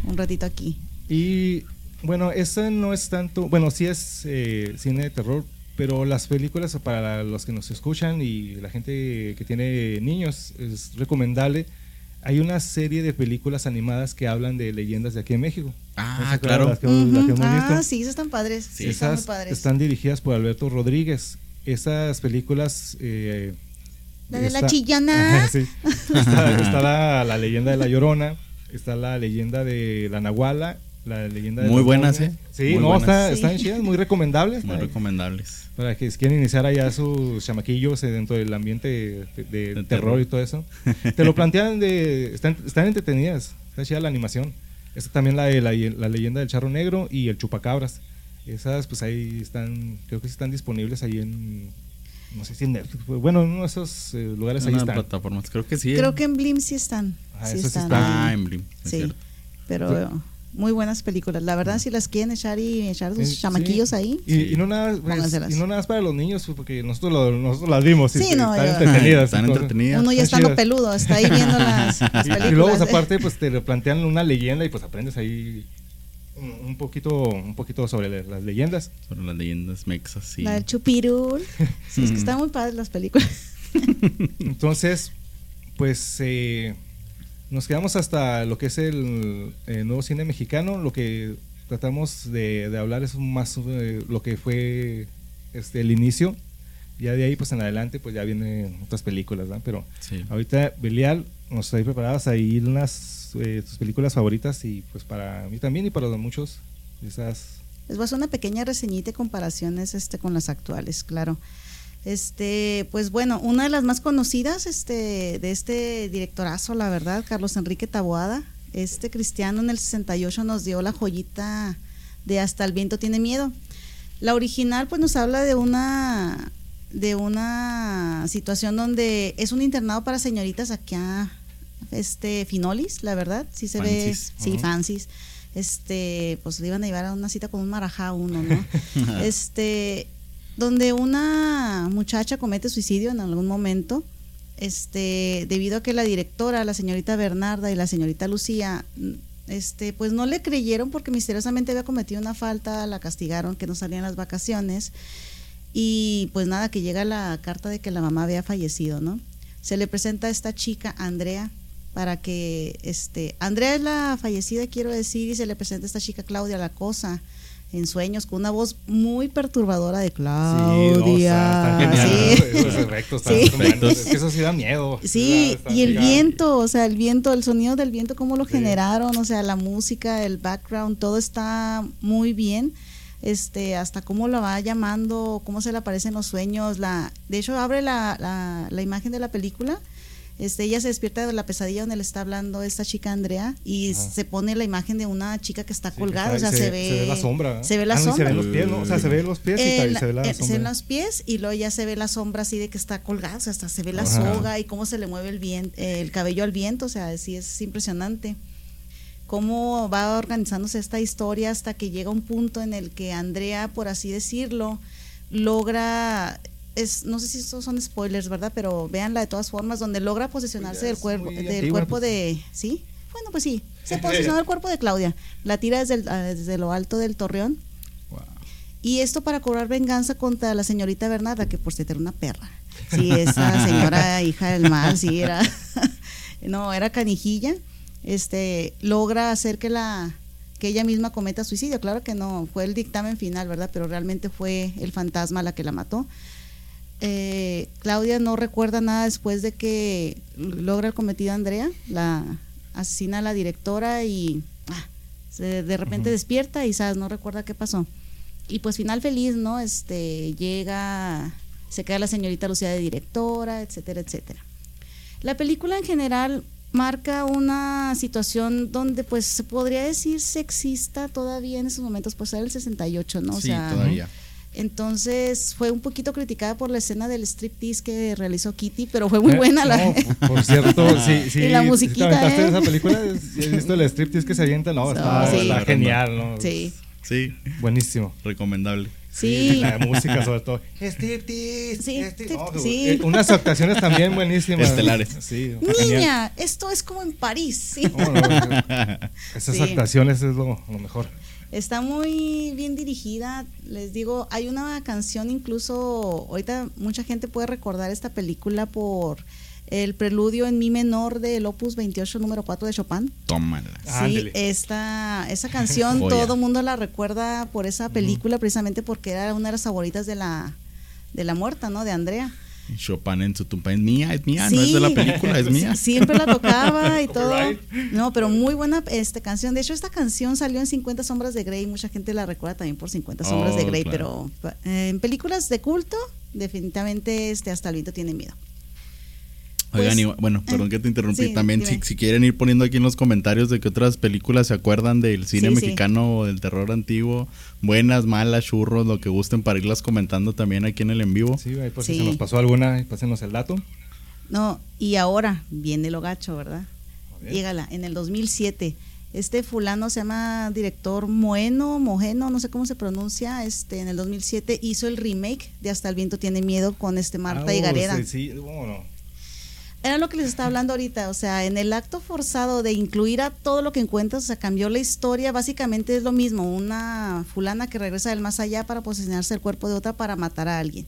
S1: Un ratito aquí.
S3: Y bueno, ese no es tanto, bueno, sí es eh, cine de terror, pero las películas para los que nos escuchan y la gente que tiene niños es recomendable. Hay una serie de películas animadas que hablan de leyendas de aquí en México.
S2: Ah,
S3: ¿No se acuerdan
S2: claro.
S3: Las que, las que
S1: Ujú.
S3: hemos
S1: Ah,
S3: visto.
S1: sí, esas están padres. Sí, están muy
S3: Esas
S1: padres.
S3: están dirigidas por Alberto Rodríguez. Esas películas... eh,
S1: La de la.
S3: Sí. Está, está la, la leyenda de la Llorona, está la leyenda de la Nahuala, la leyenda de
S2: Muy buenas. ¿eh?
S3: Sí,
S2: Muy
S3: no,
S2: buenas.
S3: está-
S1: Sí.
S3: están chidas, muy recomendables.
S2: muy
S3: para,
S2: recomendables.
S3: para que quieren iniciar allá sus chamaquillos eh, dentro del ambiente de, de terror,
S2: terror.
S3: y todo eso. Te lo plantean de... Están, están entretenidas, está chida la animación. Está también la de la, la leyenda del charro negro y el chupacabras. Esas pues ahí están, creo que sí están disponibles ahí en... No sé si en Netflix, bueno, en uno de esos eh, lugares ahí están.
S2: plataformas, creo que sí.
S1: Creo
S2: ¿eh?
S1: que en Blim sí están.
S3: Ah,
S1: sí
S3: sí
S1: están.
S3: está.
S2: Ah, en Blim. es
S1: Sí,
S2: cierto.
S1: pero muy buenas películas. La verdad, si las quieren echar y echar sus
S3: Sí,
S1: chamaquillos
S3: sí.
S1: ahí.
S3: Y, y no nada, pues, y no nada más para los niños, pues, porque nosotros, lo- nosotros las vimos. y
S1: Sí,
S3: están
S1: no, yo-
S3: entretenidas.
S2: Están
S3: y
S2: entretenidas.
S1: Uno ya
S3: Están
S1: estando
S3: chidas.
S1: peludo, está ahí viendo las, las
S3: Y,
S1: películas.
S3: y luego, pues, aparte, pues te lo plantean una leyenda y pues aprendes ahí un, poquito un poquito sobre las leyendas.
S2: Sobre las leyendas mexas, sí.
S1: La del chupirul. Sí, es que están muy padres las películas.
S3: Entonces, pues eh, nos quedamos hasta lo que es el, eh, nuevo cine mexicano. Lo que tratamos de, de hablar es más sobre lo que fue este, el inicio. Ya de ahí, pues en adelante, pues ya vienen otras películas, ¿verdad? Pero
S2: Sí.
S3: ahorita, Belial, nos trae preparadas ahí unas eh, tus películas favoritas y pues para mí también y para los muchos, esas...
S1: Les voy a hacer una pequeña reseñita y comparaciones este, con las actuales, claro. Este, pues bueno, una de las más conocidas este, de este directorazo, la verdad, Carlos Enrique Taboada. Este cristiano en el 68 nos dio la joyita de Hasta el viento tiene miedo. La original pues nos habla de una de una situación donde es un internado para señoritas aquí a este Finolis, la verdad, sí se
S2: Fancies.
S1: ve, sí,
S3: Ujú.
S1: fancies. Este, pues le iban a llevar a una cita con un marajá uno, ¿no? este, donde una muchacha comete suicidio en algún momento, este, debido a que la directora, la señorita Bernarda y la señorita Lucía, mm, este, pues no le creyeron porque misteriosamente había cometido una falta, la castigaron, que no salían las vacaciones y pues nada, que llega la carta de que la mamá había fallecido, ¿no? Se le presenta a esta chica, Andrea, para que, este, Andrea es la fallecida, quiero decir, y se le presenta a esta chica, Claudia La Cosa, en sueños, con una voz muy perturbadora de Claudia.
S3: Sí, no, está, está genial,
S1: Sí.
S3: ¿no? Esos efectos están
S1: Sí.
S3: tremendos. Es que eso sí da miedo.
S1: Sí, y el viento, o sea, el viento, el sonido del viento, cómo lo
S3: Sí.
S1: generaron, o sea, la música, el background, todo está muy bien. Este, hasta cómo la va llamando, cómo se le aparecen los sueños, la, de hecho abre la, la, la imagen de la película, este, ella se despierta de la pesadilla donde le está hablando esta chica Andrea y se pone la imagen de una chica que está
S3: Sí,
S1: colgada,
S3: que
S1: o sea,
S3: está-
S1: se, ve,
S3: la sombra.
S1: se ve la
S3: Ah, no,
S1: sombra.
S3: Se ven los pies, ¿no? O sea, se ven los pies y se ve la
S1: eh,
S3: sombra.
S1: se ven los pies y luego ya se ve la sombra así de que está colgada, o sea, hasta se ve la
S3: Ajá.
S1: soga y cómo se le mueve el, vien- eh, el cabello al viento, o sea, sí es impresionante. Cómo va organizándose esta historia hasta que llega un punto en el que Andrea, por así decirlo, logra, es, no sé si estos son spoilers, ¿verdad? Pero véanla de todas formas, donde logra posesionarse
S3: Pues
S1: del cuerpo, del cuerpo de, ¿sí? Bueno, pues sí, se posesiona el cuerpo de Claudia, la tira desde, el- ah, desde lo alto del torreón
S2: Wow.
S1: y esto para cobrar venganza contra la señorita Bernarda, que por cierto era una perra. Sí, esa señora hija del mal, sí, era. no, era canijilla. Este, logra hacer que la que ella misma cometa suicidio. Claro que no fue el dictamen final, ¿verdad? Pero realmente fue el fantasma la que la mató. Eh, Claudia no recuerda nada después de que logra el cometido Andrea, la asesina a la directora y ah, se- de repente despierta y sabes, no recuerda qué pasó. Y pues final feliz, ¿no? Este llega, se queda la señorita Lucía de directora, etcétera, etcétera. La película en general marca una situación donde pues se podría decir sexista todavía en esos momentos, pues era el 68, ¿no? O
S2: sí,
S1: sea,
S2: todavía.
S1: Entonces fue un poquito criticada por la escena del striptease que realizó Kitty, pero fue muy
S3: Eh,
S1: buena la...
S3: no, por- cierto, sí, sí.
S1: Y la
S3: ¿sí te
S1: musiquita,
S3: aventaste
S1: ¿eh?
S3: esa película? ¿Sí ¿Has visto el striptease que se avienta? No, está,
S1: sí.
S3: está genial, ¿no?
S1: Sí,
S2: Sí,
S3: Buenísimo.
S2: recomendable.
S1: sí.
S3: La música sobre todo. Striptease.
S1: Sí,
S3: striptease.
S1: Sí.
S3: eh, Unas actuaciones también buenísimas.
S2: Estelares.
S3: Sí, genial.
S1: Niña, esto es como en París. Sí.
S3: No, esas
S1: Sí.
S3: actuaciones es lo, lo mejor.
S1: Está muy bien dirigida. Les digo, hay una canción incluso, ahorita mucha gente puede recordar esta película por el preludio en mi menor del opus 28 número 4 de Chopin.
S2: Tómala.
S1: Sí, esta, esa canción todo mundo la recuerda por esa película precisamente porque era una de las favoritas de la de la muerta, ¿no? De Andrea.
S2: Chopin en su tumba. Es mía, es mía, no es de la película, es mía.
S1: Siempre la tocaba y todo. No, pero muy buena este canción. De hecho, esta canción salió en 50 sombras de Grey. Mucha gente la recuerda también por 50 sombras
S2: Oh,
S1: de Grey,
S2: claro.
S1: pero eh, en películas de culto, definitivamente este hasta el viento tiene miedo.
S2: Oigan,
S1: Pues,
S2: y bueno, perdón que te interrumpí.
S1: sí,
S2: También, si, quieren ir poniendo aquí en los comentarios de qué otras películas se acuerdan del cine
S1: Sí, sí.
S2: mexicano o del terror antiguo, buenas, malas, churros, lo que gusten para irlas comentando también aquí en el en vivo.
S3: Sí, ahí por si se nos pasó alguna, pásenos el dato.
S1: No, y ahora viene lo gacho, ¿verdad?
S3: A ver.
S1: Llégala, en el 2007. Este fulano se llama director Moeno, Mojeno, no sé cómo se pronuncia, este en el 2007 hizo el remake de Hasta el viento tiene miedo con este Marta
S3: Ah,
S1: y
S3: oh,
S1: Gareda.
S3: Sí, sí, bueno.
S1: Era lo que les estaba hablando ahorita, o sea, en el acto forzado de incluir a todo lo que encuentras, o sea, cambió la historia, básicamente es lo mismo, una fulana que regresa del más allá para posesionarse el cuerpo de otra para matar a alguien.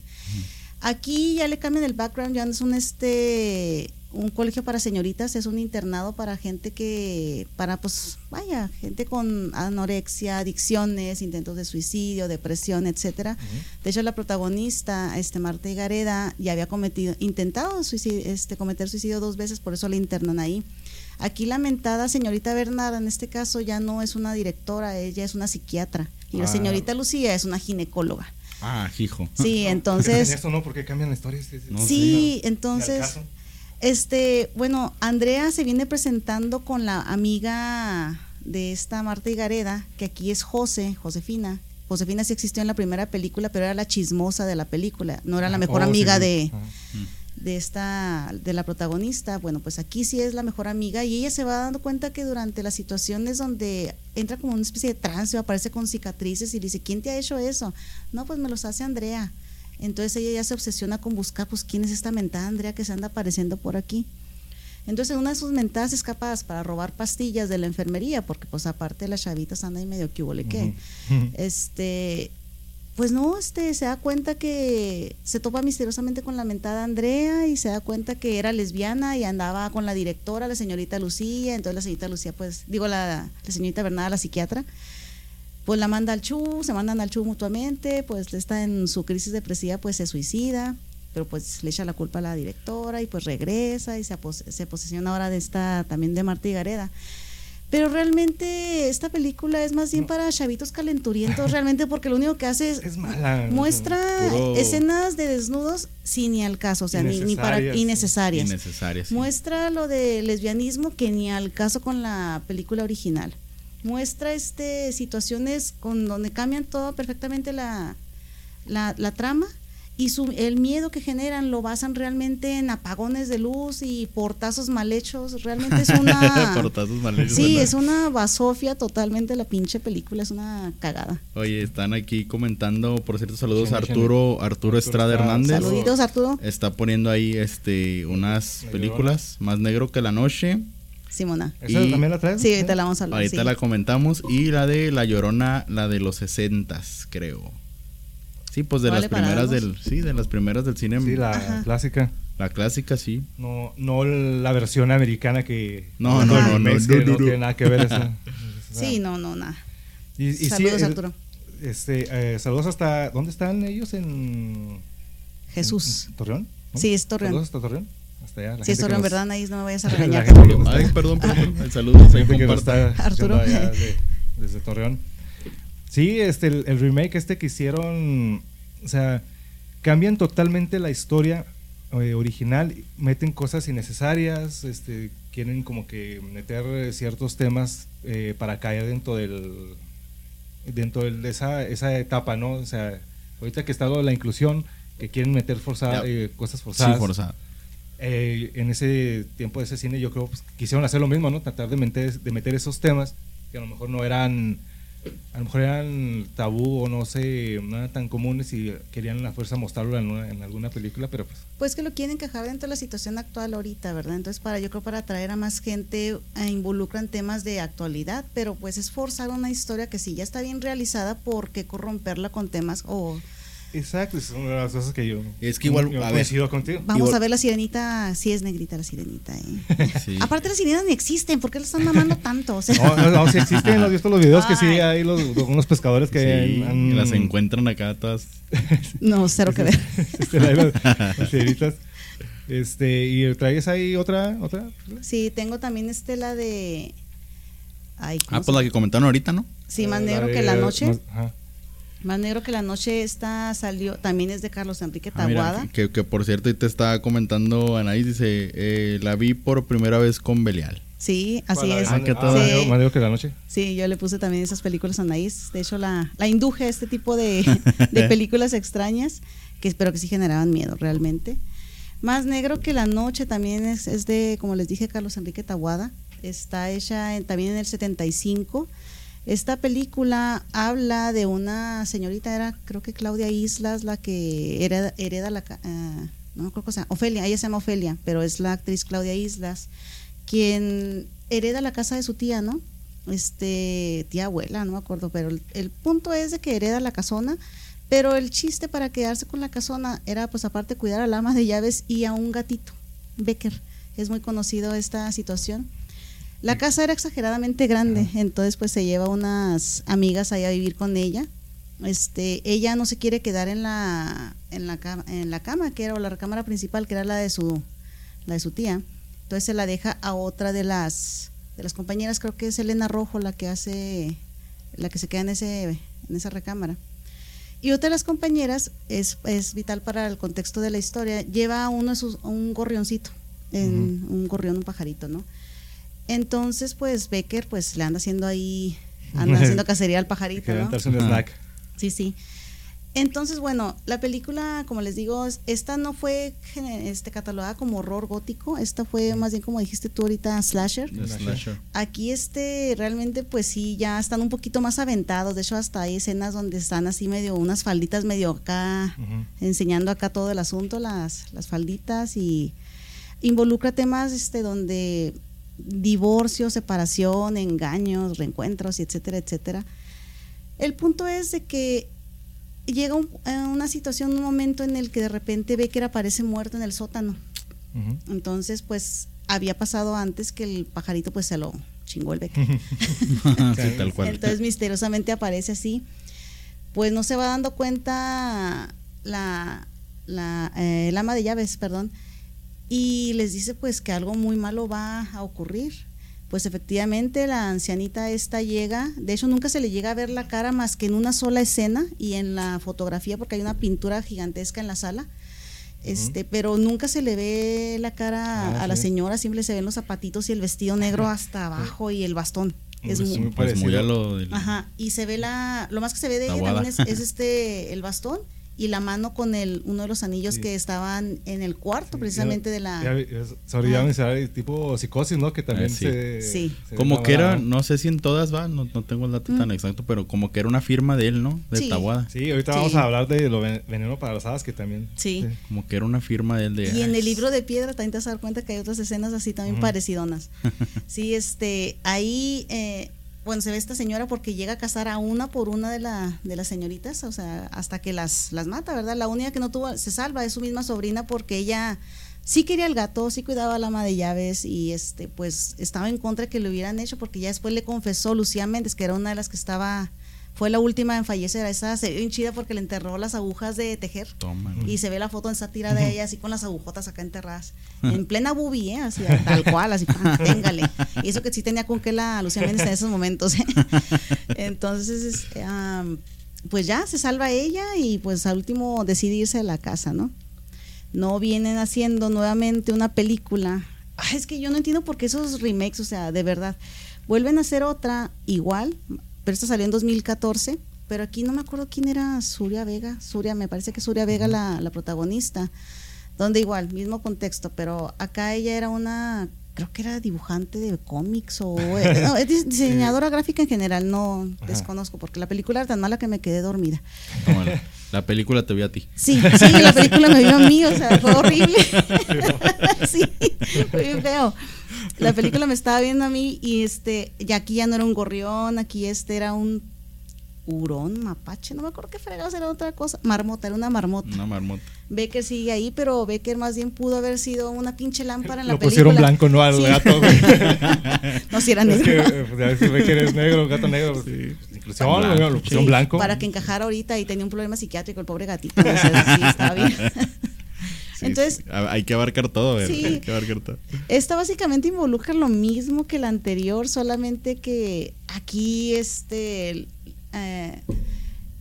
S1: Aquí ya le cambian el background, ya no es un este un colegio para señoritas, es un internado para gente que, para pues, vaya, gente con anorexia, adicciones, intentos de suicidio, depresión, etcétera. De hecho, la protagonista, este Marta Gareda, ya había cometido, intentado este, cometer suicidio dos veces, por eso la internan ahí. Aquí la mentada señorita Bernarda, en este caso, ya no es una directora, ella es una psiquiatra. Y la
S2: Ah.
S1: señorita Lucía es una ginecóloga.
S2: Ah, hijo.
S1: Sí, entonces...
S3: Esto no, porque cambian la historia. Sí, sí.
S2: No,
S1: sí,
S2: sí.
S1: entonces... Este, bueno, Andrea se viene presentando con la amiga de esta Marta Higareda, que aquí es José, Josefina. Josefina sí existió en la primera película, pero era la chismosa de la película, no era la mejor
S3: Oh,
S1: amiga
S3: sí.
S1: de,
S3: Ajá.
S1: de esta, de la protagonista. Bueno, pues aquí sí es la mejor amiga y ella se va dando cuenta que durante las situaciones donde entra como una especie de trance o aparece con cicatrices y dice, ¿quién te ha hecho eso? No, pues me los hace Andrea. Entonces ella ya se obsesiona con buscar, pues, quién es esta mentada Andrea que se anda apareciendo por aquí. Entonces, en una de sus mentadas escapadas para robar pastillas de la enfermería, porque pues aparte las chavitas andan ahí medio que hubo qué.
S3: Ujú.
S1: Este, pues no, este, se da cuenta que se topa misteriosamente con la mentada Andrea y se da cuenta que era lesbiana y andaba con la directora, la señorita Lucía, entonces la señorita Lucía, pues, digo, la, la señorita Bernada, la psiquiatra, pues la manda al chu, se mandan al chu mutuamente, pues está en su crisis depresiva, pues se suicida, pero pues le echa la culpa a la directora y pues regresa y se, apos- se posesiona ahora de esta, también de Marta Higareda. Pero realmente esta película es más bien para chavitos calenturientos, realmente porque lo único que hace es,
S3: Es mala.
S1: muestra
S2: Puro-
S1: escenas de desnudos sin ni al caso, o sea, ni, ni para
S3: Innecesarias.
S1: innecesarias.
S2: Innecesaria. sí.
S1: Muestra lo de lesbianismo que ni al caso con la película original. Muestra este situaciones con donde cambian todo perfectamente la, la, la trama y su, el miedo que generan lo basan realmente en apagones de luz y portazos mal hechos. Realmente es una...
S2: Portazos mal hechos,
S1: sí,
S2: ¿verdad?
S1: es una basofia totalmente la pinche película, es una cagada.
S2: Oye, están aquí comentando, por cierto, saludos a Arturo, Arturo
S3: Arturo
S2: Estrada. Hernández.
S1: Saluditos Arturo,
S2: Está poniendo ahí este unas películas, Más negro que la noche.
S1: Simona.
S3: ¿Esa
S2: Y-
S3: también la traes?
S1: Sí, ahorita la vamos a hablar.
S2: Ahorita
S1: sí.
S2: la comentamos. Y la de La Llorona, la de los sesentas, creo. Sí, pues de
S1: Vale
S2: las primeras del, sí, de las primeras del cine.
S3: Sí, la
S1: Ajá.
S3: clásica.
S2: La clásica, sí.
S3: No, no la versión americana que.
S2: No,
S1: no, no,
S2: no,
S3: que
S2: no, no.
S3: tiene nada que ver eso.
S1: Sí, no, no, nada.
S3: Y, y sí,
S1: Saludos,
S3: el-
S1: Arturo.
S3: Este, eh, saludos hasta. ¿Dónde están ellos? En.
S1: Jesús.
S3: en Torreón. ¿no?
S1: Sí, es Torreón.
S3: Saludos hasta Torreón. Hasta allá. la
S1: Sí, es
S3: gente que
S1: Torreón,
S3: nos-
S1: ¿verdad? Ahí no me vayas a regañar.
S2: Ay, perdón, perdón. Ahí
S3: gente que nos está
S1: Arturo.
S3: escuchando allá de- desde Torreón. Sí, este, el, el remake este que hicieron, o sea, cambian totalmente la historia eh, original, meten cosas innecesarias, este, quieren como que meter ciertos temas eh, para caer dentro del dentro del- de esa, esa etapa, ¿no? O sea, ahorita que está lo de la inclusión, que quieren meter forzada,
S2: Ya.
S3: eh, cosas
S2: Sí,
S3: forzadas. Eh, en ese tiempo de ese cine yo creo pues, quisieron hacer lo mismo, ¿no? Tratar de meter, de meter esos temas que a lo mejor no eran, a lo mejor eran tabú o no sé, eran tan comunes y querían la fuerza mostrarlo en alguna película, pero pues
S1: Pues que lo quieren encajar dentro de la situación actual ahorita, ¿verdad? Entonces, para yo creo para atraer a más gente eh, involucran temas de actualidad, pero pues es forzar una historia que sí ya está bien realizada, ¿por qué corromperla con temas o
S3: exacto, es una de las cosas que yo
S2: Es que igual, a ver.
S3: coincido contigo.
S1: vamos
S2: Igual-
S1: a ver la sirenita, sí es negrita la sirenita, ¿eh?
S2: Sí.
S1: Aparte las sirenas ni existen, ¿por qué la están mamando tanto? O sea,
S3: No, no, no, si existen, ¿no has visto los videos que sí
S1: Ay.
S3: hay los, unos pescadores que
S2: Sí,
S3: han-
S2: las encuentran acá todas.
S1: no, cero que ver.
S3: este, la- las, las sirenitas. Este, y traes ahí otra, otra.
S1: Sí, tengo también este la de Ay, ¿cómo
S2: Ah, pues la que comentaron ahorita, ¿no?
S1: Sí, más
S3: Eh,
S1: negro
S3: de-
S1: que la noche.
S3: más- ajá.
S1: Más negro que la noche esta salió, también es de Carlos Enrique
S2: Ah,
S1: Taguada.
S2: que, que por cierto, ahí te estaba comentando Anaís, dice, eh, la vi por primera vez con Belial.
S1: Sí, así es.
S2: Ah, ¿qué tal?
S3: más
S1: Sí.
S3: negro- más negro que la noche.
S1: Sí, yo le puse también esas películas a Anaís. De hecho, la, la induje a este tipo de, de películas extrañas que espero que sí generaban miedo realmente. Más negro que la noche también es, es de, como les dije, Carlos Enrique Taguada. Está hecha en- también en el 75. Esta película habla de una señorita, era creo que Claudia Islas, la que hereda, hereda la... ah, no me acuerdo cómo se llama, Ofelia, ella se llama Ofelia, pero es la actriz Claudia Islas, quien hereda la casa de su tía, ¿no? Este, tía abuela, no me acuerdo, pero el, el punto es de que hereda la casona, pero el chiste para quedarse con la casona era pues aparte cuidar al ama de llaves y a un gatito, Becker. es muy conocido esta situación. La casa era exageradamente grande, entonces pues se lleva unas amigas ahí a vivir con ella. Este, ella no se quiere quedar en la en la cama, en la cama que era la recámara principal, que era la de su la de su tía. Entonces se la deja a otra de las de las compañeras, creo que es Elena Rojo la que hace la que se queda en ese en esa recámara. Y otra de las compañeras es, es vital para el contexto de la historia, lleva uno de sus, un gorrioncito, en, un gorrión, un pajarito, ¿no? Entonces, pues Becker pues le anda haciendo ahí, anda haciendo cacería al pajarito, ¿no?
S3: un snack.
S1: Sí, sí. Entonces, bueno, la película, como les digo, esta no fue este, catalogada como horror gótico, esta fue más bien como dijiste tú ahorita, slasher.
S2: Slasher.
S1: Aquí este realmente pues sí, ya están un poquito más aventados, de hecho hasta hay escenas donde están así medio, unas falditas medio acá, enseñando acá todo el asunto, las, las falditas y involucra temas este donde divorcio, separación, engaños, reencuentros, etcétera, etcétera. El punto es de que llega un, a una situación, un momento en el que de repente Becker aparece muerto en el sótano. Entonces, pues había pasado antes que el pajarito pues se lo chingó el Becker.
S2: Sí, tal cual.
S1: Entonces misteriosamente aparece así. Pues no se va dando cuenta la, la eh, el ama de llaves, perdón, y les dice pues que algo muy malo va a ocurrir. Pues efectivamente la ancianita esta llega, de hecho nunca se le llega a ver la cara más que en una sola escena y en la fotografía porque hay una pintura gigantesca en la sala. Este, pero nunca se le ve la cara
S3: Ah,
S1: a la señora, siempre se ven los zapatitos y el vestido negro hasta abajo y el bastón. Es
S3: Pues,
S1: muy,
S3: muy
S2: Pues muy
S3: parecido.
S2: a lo del-
S1: Ajá, y se ve la, lo más que se ve de
S2: La
S1: ella también es, es este, el bastón y la mano con el, uno de los anillos
S3: Sí.
S1: que estaban en el cuarto precisamente de la...
S3: Ya, sobre ya
S1: Ah.
S3: mencionar el tipo psicosis, ¿no? Que también
S2: sí.
S3: se.
S1: Sí.
S3: se
S2: Como que era, no sé si en todas va, no, no tengo el dato tan exacto, pero como que era una firma de él, ¿no? De
S1: Sí.
S2: Tawada.
S3: Sí, ahorita
S1: Sí.
S3: vamos a hablar de lo ven- veneno para las hadas, que también.
S1: Sí.
S2: Como que era una firma de él de...
S1: Y en
S2: "Ay,
S1: el libro de piedra también te vas a dar cuenta que hay otras escenas así también parecidonas. Sí, este, ahí, eh, bueno, se ve esta señora porque llega a casar a una por una de, la, de las señoritas, o sea, hasta que las, las mata, ¿verdad? La única que no tuvo, se salva es su misma sobrina porque ella sí quería al gato, sí cuidaba a la ama de llaves y este, pues estaba en contra de que lo hubieran hecho porque ya después le confesó Lucía Méndez, que era una de las que estaba, fue la última en fallecer, esa se ve bien chida porque le enterró las agujas de tejer.
S2: Toma.
S1: Y se ve la foto en sátira de ella así con las agujotas acá enterradas. En plena boobie, ¿eh? Así, tal cual, así, téngale. Y eso que sí tenía con que la Lucía Méndez en esos momentos. ¿eh? Entonces, es, am, pues ya se salva ella y pues al último decide irse de la casa, ¿no? No vienen haciendo nuevamente una película. Ay, es que yo no entiendo por qué esos remakes, o sea, de verdad. Vuelven a hacer otra igual, pero esta salió en 2014, pero aquí no me acuerdo quién era Suria Vega. Suria, me parece que Suria Vega la, la protagonista. Donde igual, mismo contexto, pero acá ella era una, creo que era dibujante de cómics o eh, no, es dis- diseñadora gráfica en general, no
S3: Ajá.
S1: desconozco, porque la película era tan mala que me quedé dormida.
S2: Toma, la- La película te vio a ti.
S1: Sí, sí, la película me vio a mí, o sea, fue horrible. sí, fue bien feo. La película me estaba viendo a mí y este, y aquí ya no era un gorrión, aquí este era un hurón, mapache, no me acuerdo qué fregados era otra cosa, marmota, era una marmota.
S2: Una marmota.
S1: Becker sigue ahí, pero Becker más bien pudo haber sido una pinche lámpara en la
S3: Lo
S1: película.
S3: pusieron blanco, no al
S1: Sí.
S3: gato.
S1: No, si era
S3: es
S1: negro.
S3: que pues, ve que eres negro, gato negro. pues, Inclusión,
S2: Blanco,
S3: lo pusieron
S1: Sí,
S3: blanco.
S1: Para que encajara ahorita y tenía un problema psiquiátrico el pobre gatito. no sé, sí, estaba bien.
S2: Sí,
S1: Entonces,
S2: sí. Hay que abarcar todo.
S1: Sí.
S2: Hay que abarcar todo.
S1: Esta básicamente involucra lo mismo que la anterior, solamente que aquí este eh,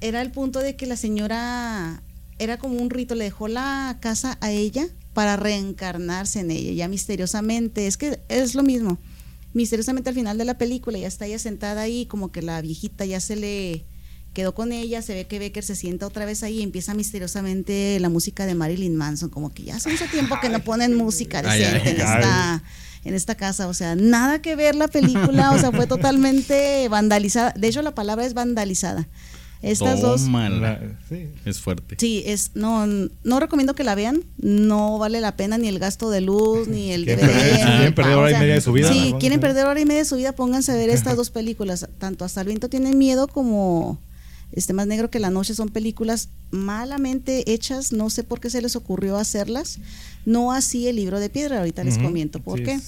S1: era el punto de que la señora era como un rito, le dejó la casa a ella para reencarnarse en ella, ya misteriosamente, es que es lo mismo. Misteriosamente al final de la película ya está ella sentada ahí, como que la viejita ya se le quedó con ella, se ve que Becker se sienta otra vez ahí y empieza misteriosamente la música de Marilyn Manson, como que ya hace mucho tiempo que no ponen música decente en esta en esta casa, o sea, nada que ver la película, o sea, fue totalmente vandalizada. De hecho, la palabra es vandalizada. Estas dos
S2: Tómala.
S3: La- sí.
S2: Es fuerte.
S1: Sí, es no no recomiendo que la vean, no vale la pena ni el gasto de luz ni el
S3: Quieren
S1: DVD.
S3: quieren perder hora
S1: o
S3: y media de su vida,
S1: Sí, quieren perder hora y media de su vida, pónganse a ver estas dos películas, tanto Hasta el viento tiene miedo como este Más Negro que la Noche son películas malamente hechas, no sé por qué se les ocurrió hacerlas, no así el libro de piedra, ahorita les comento por qué.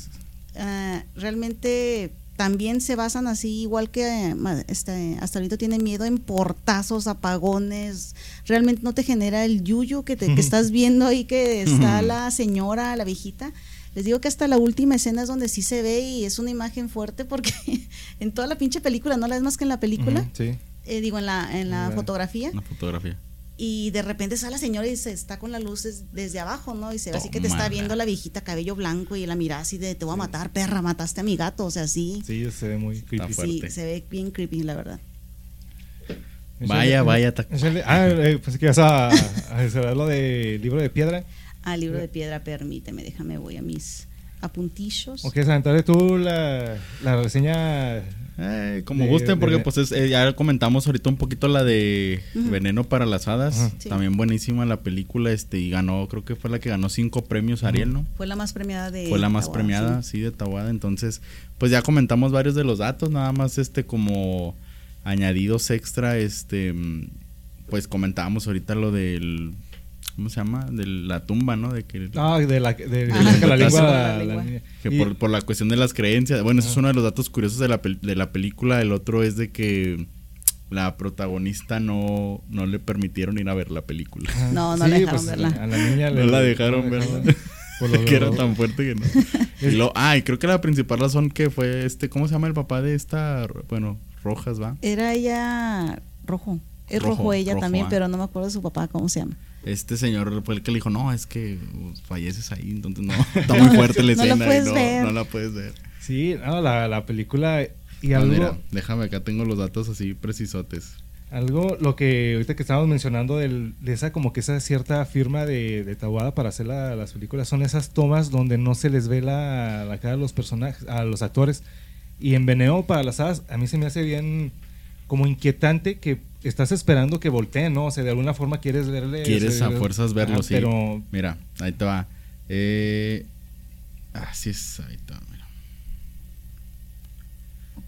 S1: Ah, realmente también se basan así, igual que este, hasta ahorita tiene miedo en portazos, apagones, realmente no te genera el yuyu que, te, que estás viendo ahí que está la señora, la viejita. Les digo que hasta la última escena es donde sí se ve y es una imagen fuerte porque en toda la pinche película, no la ves más que en la película,
S3: sí.
S1: Eh, digo en la, en la fotografía,
S2: Una fotografía.
S1: y de repente sale la señora y se está con las luces desde abajo, ¿no? Y se ve así que te está viendo la viejita cabello blanco y la mirada así de te voy a matar, perra, mataste a mi gato, o sea, así.
S3: Sí, se ve muy creepy.
S2: Está
S1: Sí, se ve bien creepy, la verdad.
S2: Vaya, vaya,
S3: Ah, eh, pensé que ibas a, a lo de libro de piedra.
S1: Ah, libro de piedra, permíteme, déjame, voy a mis apuntillos.
S3: ¿O quieres aventarle tú la, la reseña?
S2: Eh, como
S3: De-
S2: gusten, porque
S3: de-
S2: pues es- eh, ya comentamos ahorita un poquito la de. Veneno para las Hadas.
S1: Sí.
S2: También buenísima la película, este, y ganó, creo que fue la que ganó cinco premios Ariel, ¿no?
S1: Fue la más premiada de.
S2: Fue la más premiada,
S1: sí.
S2: sí, de Tawada. Entonces, pues ya comentamos varios de los datos, nada más este como añadidos extra, este, mm, pues comentábamos ahorita lo del, ¿cómo se llama? De la tumba, ¿no? De que,
S3: Ah, de la, de, de
S1: Ajá.
S3: saca la lengua.
S1: La
S3: la-
S1: lengua.
S3: la-
S2: que
S3: y-
S2: por, por la cuestión de las creencias, bueno, ese es uno de los datos curiosos de la, pel- de la película. El otro es de que la protagonista no, no le permitieron ir a ver la película.
S1: No, no la dejaron verla.
S3: A la niña
S2: No
S3: le-
S2: la dejaron
S3: no la
S2: verla.
S3: Por lo-
S2: que era
S3: lo-
S2: tan fuerte que no. Y lo, ah, y creo que la principal razón que fue este, ¿cómo se llama el papá de esta? Bueno, Rojas, ¿va?
S1: Era ella rojo. Es rojo,
S2: Rojo,
S1: ella
S2: rojo,
S1: también,
S2: ah.
S1: pero no me acuerdo de su papá, ¿cómo se llama?
S2: Este señor fue el que le dijo, no, es que falleces ahí, entonces no, está muy fuerte la
S1: No la
S2: escena y
S1: puedes
S2: no,
S1: ver.
S2: no la puedes ver.
S3: Sí, no, la, la película y
S2: Ah,
S3: algo,
S2: mira, déjame, acá tengo los datos así precisotes.
S3: algo, lo que ahorita que estábamos mencionando del- de esa como que esa cierta firma de, de Tawada para hacer la- las películas son esas tomas donde no se les ve la, la cara a los personajes, a los actores. Y en Veneno para las hadas, a mí se me hace bien como inquietante que estás esperando que volteen, ¿no? O sea, de alguna forma quieres verle.
S2: Quieres
S3: o
S2: a fuerzas verlo, sí.
S3: Pero
S2: Mira, ahí te va. Eh, así es, ahí está, mira.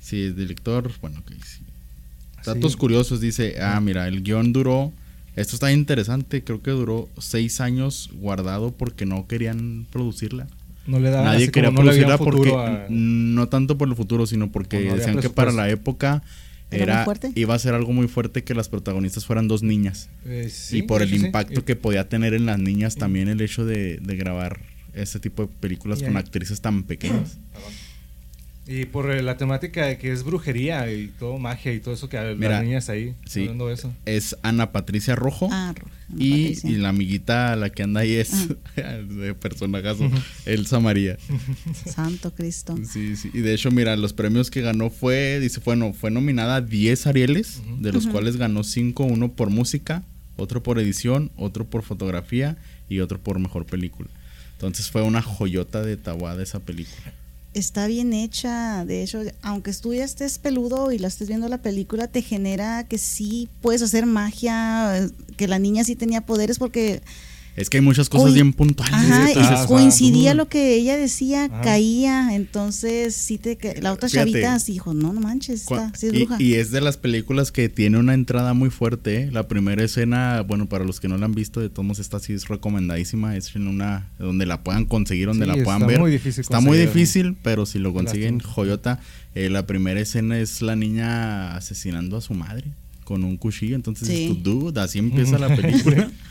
S2: Sí, el director, bueno, ok, sí. Datos
S3: Sí.
S2: curiosos, dice, ah, mira, el guion duró, esto está interesante, creo que duró seis años guardado porque no querían producirla.
S3: no le da
S2: Nadie
S3: así
S2: quería
S3: como no le
S2: producirla porque,
S3: a-
S2: no tanto por el futuro, sino porque
S3: no
S2: decían que para la época
S1: ¿Era muy
S2: era,
S1: fuerte?
S2: iba a ser algo muy fuerte que las protagonistas fueran dos niñas.
S3: Eh, sí,
S2: y por el
S3: sí.
S2: impacto que podía tener en las niñas también el hecho de, de grabar ese tipo de películas con actrices tan pequeñas.
S3: Y por eh, la temática de que es brujería y todo magia y todo eso que a
S2: Mira,
S3: las niñas ahí
S2: sí.
S3: hablando de eso.
S2: Es Ana Patricia Rojo
S1: Ah. Ana
S2: y,
S1: Patricia.
S2: y la amiguita, la que anda ahí es de personajazo, Elsa María.
S1: Santo Cristo.
S2: Sí, sí. Y de hecho, mira, los premios que ganó fue, dice, bueno, fue nominada a 10 Arieles, de los cuales ganó 5, uno por música, otro por edición, otro por fotografía y otro por mejor película. Entonces fue una joyota de Tawada esa película.
S1: Está bien hecha, de hecho, aunque tú ya estés peludo y la estés viendo la película, te genera que sí puedes hacer magia, que la niña sí tenía poderes porque
S2: Es que hay muchas cosas
S1: Coin-
S2: bien puntuales.
S1: Ajá, y
S2: entonces-
S3: Ajá.
S1: coincidía lo que ella decía, caía, entonces sí te la otra
S2: Fíjate.
S1: chavita así dijo, no, no manches, está, sí es
S2: y,
S1: bruja.
S2: y es de las películas que tiene una entrada muy fuerte. ¿eh? La primera escena, bueno, para los que no la han visto, de todos modos, esta sí es recomendadísima. Es en una donde la puedan conseguir, donde
S3: Sí,
S2: la puedan
S3: está
S2: ver.
S3: muy difícil
S2: está muy difícil, pero si lo consiguen,
S3: Lástima.
S2: joyota. Eh, la primera escena es la niña asesinando a su madre con un cuchillo. Entonces,
S1: Sí.
S2: tú, dude, así empieza la película.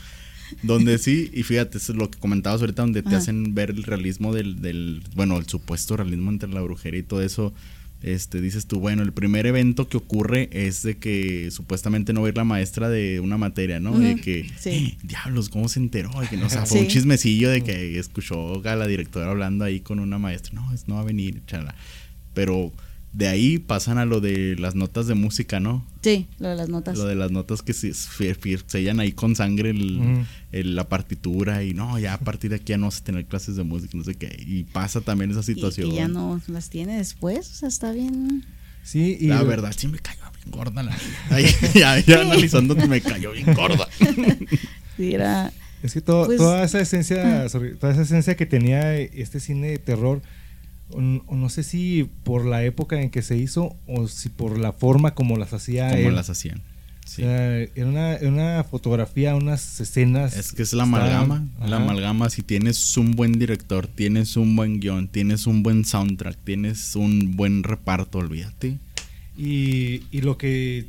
S2: Donde sí, y fíjate, eso es lo que comentabas ahorita, donde te
S1: Ajá.
S2: hacen ver el realismo del, del, bueno, el supuesto realismo entre la brujería y todo eso. Este, dices tú, bueno, el primer evento que ocurre es de que supuestamente no va a ir la maestra de una materia, ¿no? De que,
S1: sí.
S2: "Eh, diablos, ¿cómo se enteró? De que, no, o sea, fue un chismecillo de que escuchó a la directora hablando ahí con una maestra. No, es, no va a venir, chala. Pero de ahí pasan a lo de las notas de música, ¿no?
S1: sí, lo de las notas.
S2: Lo de las notas que se sellan ahí con sangre el-
S3: Ujú.
S2: el- la partitura y no, ya a partir de aquí ya no vas a tener clases de música, no sé qué. Y pasa también esa situación.
S1: y ya no las tiene después, o sea, está bien.
S3: Sí, y
S2: La verdad, sí me cayó bien gorda la Ay, ya, ya analizando me cayó bien gorda.
S1: Sí, era,
S3: Es que todo-
S1: Pues-
S3: toda esa esencia, sorry, toda esa esencia que tenía este cine de terror, no sé si por la época en que se hizo o si por la forma como las hacía
S2: Como
S3: él,
S2: las hacían.
S3: Sí. en, una, una, fotografía, unas escenas.
S2: Es que es la amalgama. La amalgama. Si tienes un buen director, tienes un buen guion, tienes un buen soundtrack, tienes un buen reparto, olvídate.
S3: Y, y lo que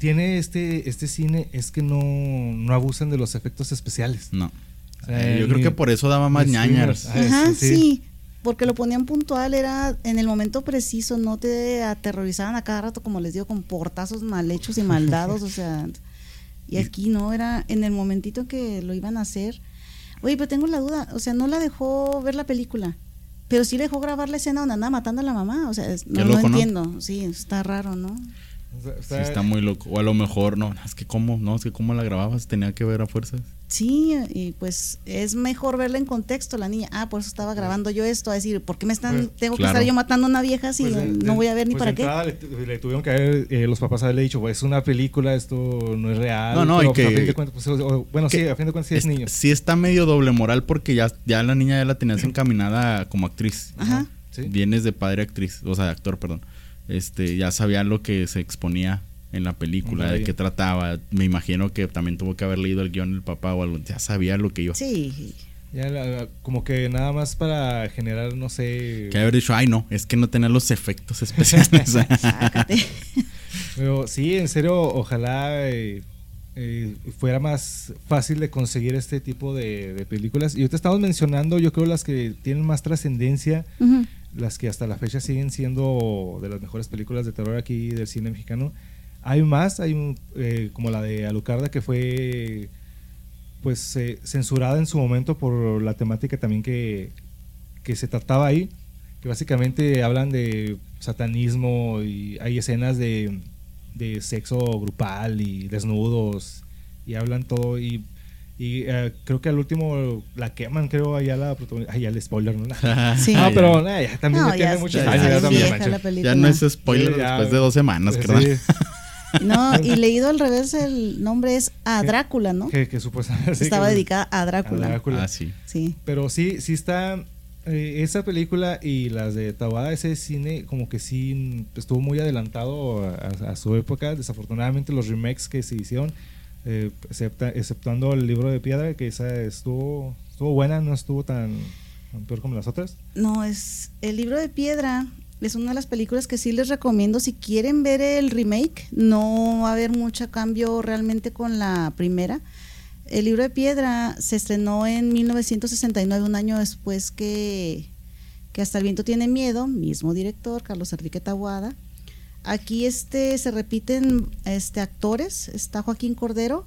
S3: tiene este, este cine es que no, no abusan de los efectos especiales.
S2: No. yo creo que por eso daba más ñañaras.
S1: Ajá, sí porque lo ponían puntual, era en el momento preciso, no te aterrorizaban a cada rato, como les digo, con portazos mal hechos y maldados, o sea, y aquí no, era en el momentito que lo iban a hacer. Oye, pero tengo la duda, o sea, no la dejó ver la película, pero sí dejó grabar la escena donde andaba matando a la mamá, o sea, no, lo entiendo, sí, está raro, ¿no?
S2: sí, está muy loco. O a lo mejor, no, es que cómo, no, es que cómo la grababas, tenía que ver a fuerzas.
S1: Sí, y pues es mejor verla en contexto, la niña. Ah, por eso estaba grabando yo esto, a decir, ¿por qué me están, pues, tengo que estar yo matando a una vieja si pues, no voy a ver ni pues, para qué?
S3: Le, tuvieron que haber, eh, los papás haberle dicho, pues es una película, esto no es real.
S2: No, no, y que,
S3: bueno, sí, a fin de cuentas sí es, niño.
S2: Sí está medio doble moral porque ya, ya la niña ya la tenías encaminada como actriz. Ajá. Vienes de padre actriz, o sea, de actor, perdón. Este, ya sabía lo que se exponía en la película, de qué trataba. Me imagino que también tuvo que haber leído el guion del papá o algo. Ya sabía lo que iba.
S1: Sí.
S3: Ya, como que nada más para generar, no sé.
S2: Que haber dicho, ay, no, es que no tenía los efectos especiales.
S3: Pero sí, en serio, ojalá eh, eh, fuera más fácil de conseguir este tipo de, películas. Y te estamos mencionando, yo creo, las que tienen más trascendencia, las que hasta la fecha siguen siendo de las mejores películas de terror aquí del cine mexicano. Hay más, hay eh, como la de Alucarda que fue pues eh, censurada en su momento por la temática también que, se trataba ahí, que básicamente hablan de satanismo y hay escenas de, sexo grupal y desnudos y hablan todo y, eh, creo que al último la queman, creo, allá la protagonista. Ay, el spoiler, ¿no? Sí. No, pero ya, también tiene muchos años.
S2: Ya, no es spoiler después de dos semanas, creo.
S1: No, y leído al revés, el nombre es a Drácula, ¿no?
S3: Que, supuestamente.
S1: Estaba dedicada a Drácula.
S2: Ah, sí.
S1: sí.
S3: Pero sí, sí está. Eh, esa película y las de Tawada, ese cine, como que sí estuvo muy adelantado a, su época. Desafortunadamente, los remakes que se hicieron, eh, exceptuando el libro de piedra, que esa estuvo, estuvo buena, no estuvo tan, tan peor como las otras.
S1: No, es el libro de piedra es una de las películas que sí les recomiendo. Si quieren ver el remake, no va a haber mucho cambio realmente con la primera. El libro de piedra se estrenó en 1969, un año después que, que Hasta el viento tiene miedo, mismo director, Carlos Enrique Taguada. Aquí este, se repiten este, actores, está Joaquín Cordero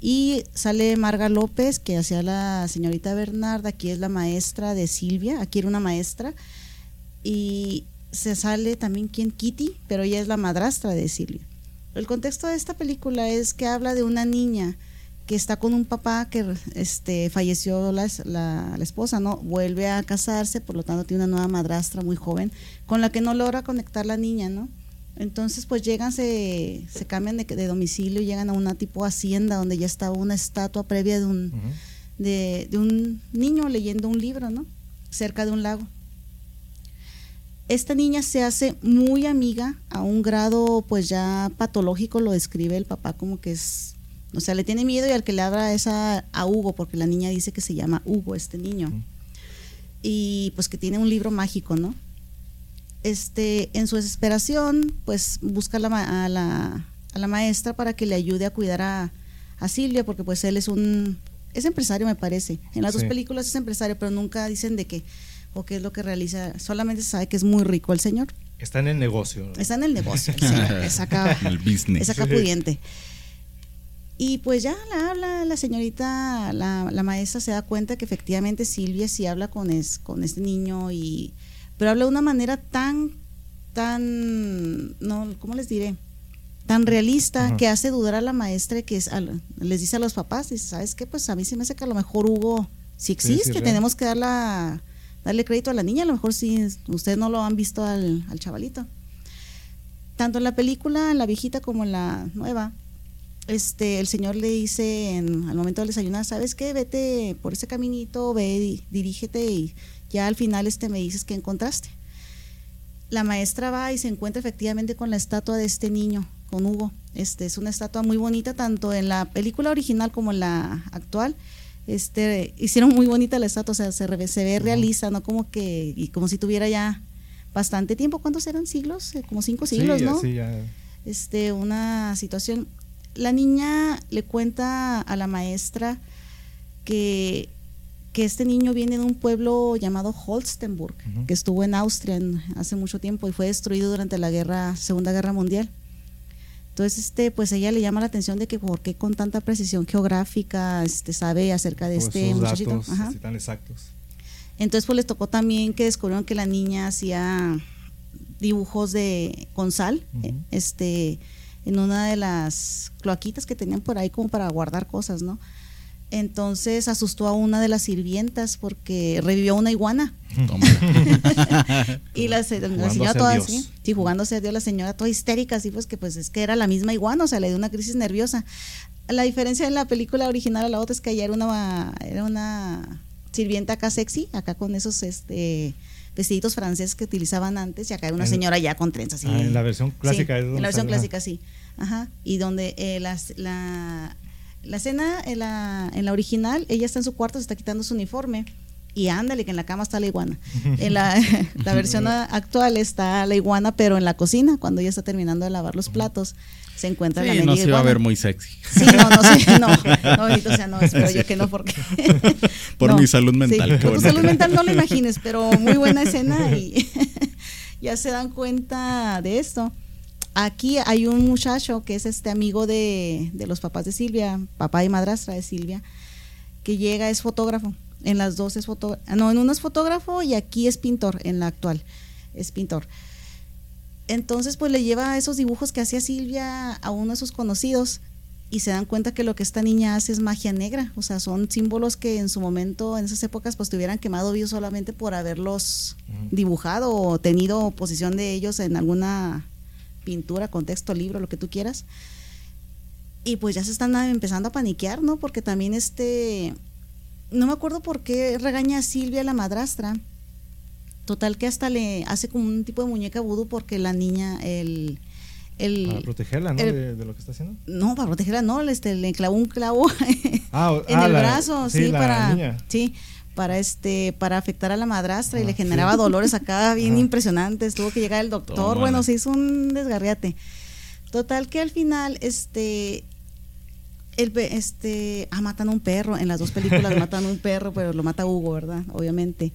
S1: y sale Marga López, que hacía la señorita Bernarda, aquí es la maestra de Silvia, aquí era una maestra. Y se sale también quien Kitty, pero ella es la madrastra de Silvia. El contexto de esta película es que habla de una niña que está con un papá que este, falleció la, la, esposa, ¿no? Vuelve a casarse, por lo tanto tiene una nueva madrastra muy joven con la que no logra conectar la niña, ¿no? Entonces pues llegan, se, se cambian de, de domicilio llegan a una tipo hacienda donde ya estaba una estatua previa de un, de, de un niño leyendo un libro, ¿no? Cerca de un lago esta niña se hace muy amiga a un grado pues ya patológico, lo describe el papá como que es, o sea, le tiene miedo y al que le habla es a, Hugo, porque la niña dice que se llama Hugo este niño. Y pues que tiene un libro mágico, ¿no? Este, en su desesperación, pues busca a la, a la, maestra para que le ayude a cuidar a, Silvia, porque pues él es un, es empresario me parece. En las dos películas es empresario, pero nunca dicen de qué o qué es lo que realiza. Solamente sabe que es muy rico el señor.
S3: Está en el negocio.
S1: Está en el negocio, el señor. Es acá, el business. Es acá pudiente. Y pues ya la habla la señorita, la, la, maestra se da cuenta que efectivamente Silvia sí habla con, es, con este niño, y pero habla de una manera tan, tan, no, ¿cómo les diré? Tan realista que hace dudar a la maestra que es, les dice a los papás, dice, ¿sabes qué? Pues a mí se me hace que a lo mejor Hugo si existe, tenemos que dar la, darle crédito a la niña, a lo mejor si ustedes no lo han visto al, chavalito. Tanto en la película, en la viejita como en la nueva, este, el señor le dice en, al momento de desayunar, ¿sabes qué? Vete por ese caminito, ve, dirígete y ya al final este me dices qué encontraste. La maestra va y se encuentra efectivamente con la estatua de este niño, con Hugo. Este es una estatua muy bonita tanto en la película original como en la actual. Este hicieron muy bonita la estatua, o sea, se, ve- se ve realista, no como que y como si tuviera ya bastante tiempo. ¿Cuántos eran siglos? Eh, Como cinco siglos,
S3: sí,
S1: ¿no?
S3: sí, ya.
S1: este, una situación. La niña le cuenta a la maestra que, que este niño viene de un pueblo llamado Holstenburg, que estuvo en Austria en- hace mucho tiempo y fue destruido durante la guerra, Segunda Guerra Mundial. Entonces, este, pues ella le llama la atención de que por qué con tanta precisión geográfica este, sabe acerca de
S3: Todos
S1: este muchachito.
S3: datos
S1: Ajá.
S3: tan exactos.
S1: Entonces, pues les tocó también que descubrieron que la niña hacía dibujos de con sal, eh, este, en una de las cloaquitas que tenían por ahí como para guardar cosas, ¿no? Entonces asustó a una de las sirvientas porque revivió una iguana
S2: Tómala.
S1: y la, se- la señora toda
S3: Dios.
S1: así, sí, jugándose a Dios, la señora toda histérica, así pues que pues es que era la misma iguana, o sea, le dio una crisis nerviosa. La diferencia en la película original a la otra es que ella era una, era una sirvienta acá sexy, acá con esos este vestiditos franceses que utilizaban antes, y acá era una
S3: En-
S1: señora ya con trenzas.
S3: Ah, en la versión clásica
S1: Sí,
S3: es
S1: en la versión clásica, sí. Ajá. Y donde eh, las- la, la escena en la, en la original, ella está en su cuarto, se está quitando su uniforme. Y ándale, que en la cama está la iguana. En la, la versión a- actual está la iguana, pero en la cocina, cuando ella está terminando de lavar los platos, se encuentra la
S2: Sí,
S1: mendiga
S2: no se iba a
S1: iguana.
S2: ver muy sexy.
S1: Sí, no, no, sí, no, no, bendito sea, no, espero yo que no, porque...
S2: Por
S1: No,
S2: mi salud mental,
S1: sí, por tu salud mental no lo imagines, pero muy buena escena y ya se dan cuenta de esto. Aquí hay un muchacho que es este amigo de, de los papás de Silvia, papá y madrastra de Silvia, que llega, es fotógrafo. En las dos es fotógrafo. No, en una es fotógrafo y aquí es pintor, en la actual. Es pintor. Entonces, pues le lleva esos dibujos que hacía Silvia a uno de sus conocidos y se dan cuenta que lo que esta niña hace es magia negra. O sea, son símbolos que en su momento, en esas épocas, pues te hubieran quemado vivos solamente por haberlos
S3: Ujú.
S1: dibujado o tenido posición de ellos en alguna pintura, contexto, libro, lo que tú quieras. Y pues ya se están ah, empezando a paniquear, ¿no? Porque también este, no me acuerdo por qué regaña a Silvia la madrastra. Total que hasta le hace como un tipo de muñeca vudú porque la niña, el, el
S3: Para protegerla, ¿no?
S1: el-
S3: de, de lo que está haciendo.
S1: no, para protegerla, no, este, le clavó un clavo
S3: Ah,
S1: en
S3: ah,
S1: el
S3: la-
S1: brazo, sí,
S3: la
S1: para,
S3: niña.
S1: sí, para este, para afectar a la madrastra y
S3: Ah,
S1: le
S3: sí.
S1: generaba dolores acá bien
S3: Ajá.
S1: impresionantes. Tuvo que llegar el doctor, bueno, se hizo un desgarriate. Total que al final, este, el, este, ah, matan a un perro. En las dos películas matan a un perro, pero lo mata Hugo, ¿verdad? Obviamente.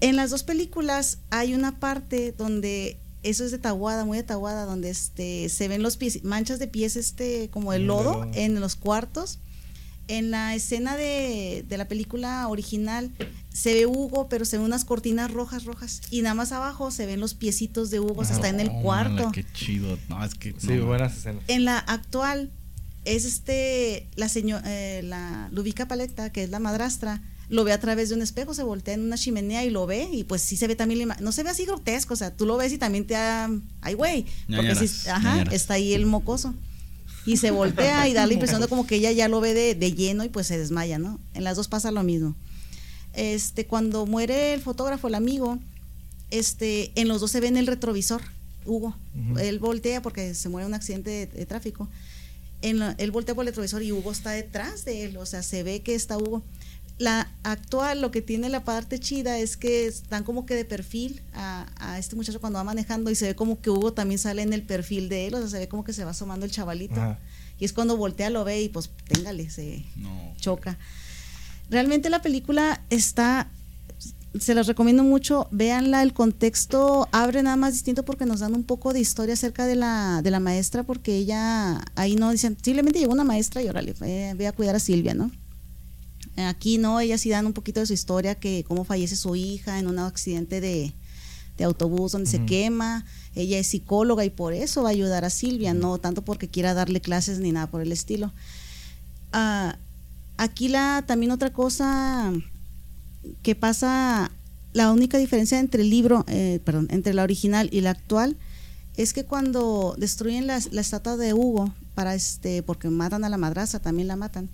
S1: En las dos películas hay una parte donde eso es de Tahuada, muy de Tahuada, donde este se ven los pies, manchas de pies, este, como el lodo. en los cuartos. En la escena de, de la película original se ve Hugo, pero se ven unas cortinas rojas, rojas. Y nada más abajo se ven los piecitos de Hugo, o sea, está en el cuarto.
S2: Qué chido. No, es que.
S3: Sí,
S2: no,
S3: buenas escenas.
S1: En la actual es este la señora la Lubica Paleta, que es la madrastra, lo ve a través de un espejo, se voltea en una chimenea y lo ve y pues sí se ve también la no se ve así grotesco, o sea, tú lo ves y también te da ay güey, porque sí,
S2: Ñañaras,
S1: ajá, está ahí el mocoso. Y se voltea y da la impresión de como que ella ya lo ve de, de lleno y pues se desmaya, ¿no? En las dos pasa lo mismo. Este, cuando muere el fotógrafo, el amigo, este, en los dos se ve en el retrovisor, Hugo. Él voltea porque se muere en un accidente de, de tráfico. En la- él voltea por el retrovisor y Hugo está detrás de él, o sea, se ve que está Hugo. La actual, lo que tiene la parte chida es que están como que de perfil a, a este muchacho cuando va manejando y se ve como que Hugo también sale en el perfil de él, o sea, se ve como que se va asomando el chavalito.
S3: Ajá.
S1: Y es cuando voltea, lo ve y pues, téngale, se,
S2: No.
S1: choca. Realmente la película está, se las recomiendo mucho, véanla, el contexto abre nada más distinto porque nos dan un poco de historia acerca de la, de la maestra, porque ella, ahí no dicen, simplemente llegó una maestra y órale, ve, ve a cuidar a Silvia, ¿no? Aquí no, ella sí dan un poquito de su historia, que cómo fallece su hija en un accidente de, de autobús donde se quema. Ella es psicóloga y por eso va a ayudar a Silvia, no tanto porque quiera darle clases ni nada por el estilo. Ah, aquí la también otra cosa que pasa, la única diferencia entre el libro, eh, perdón, entre la original y la actual, es que cuando destruyen la, la estatua de Hugo, para este, porque matan a la madrastra, también la matan,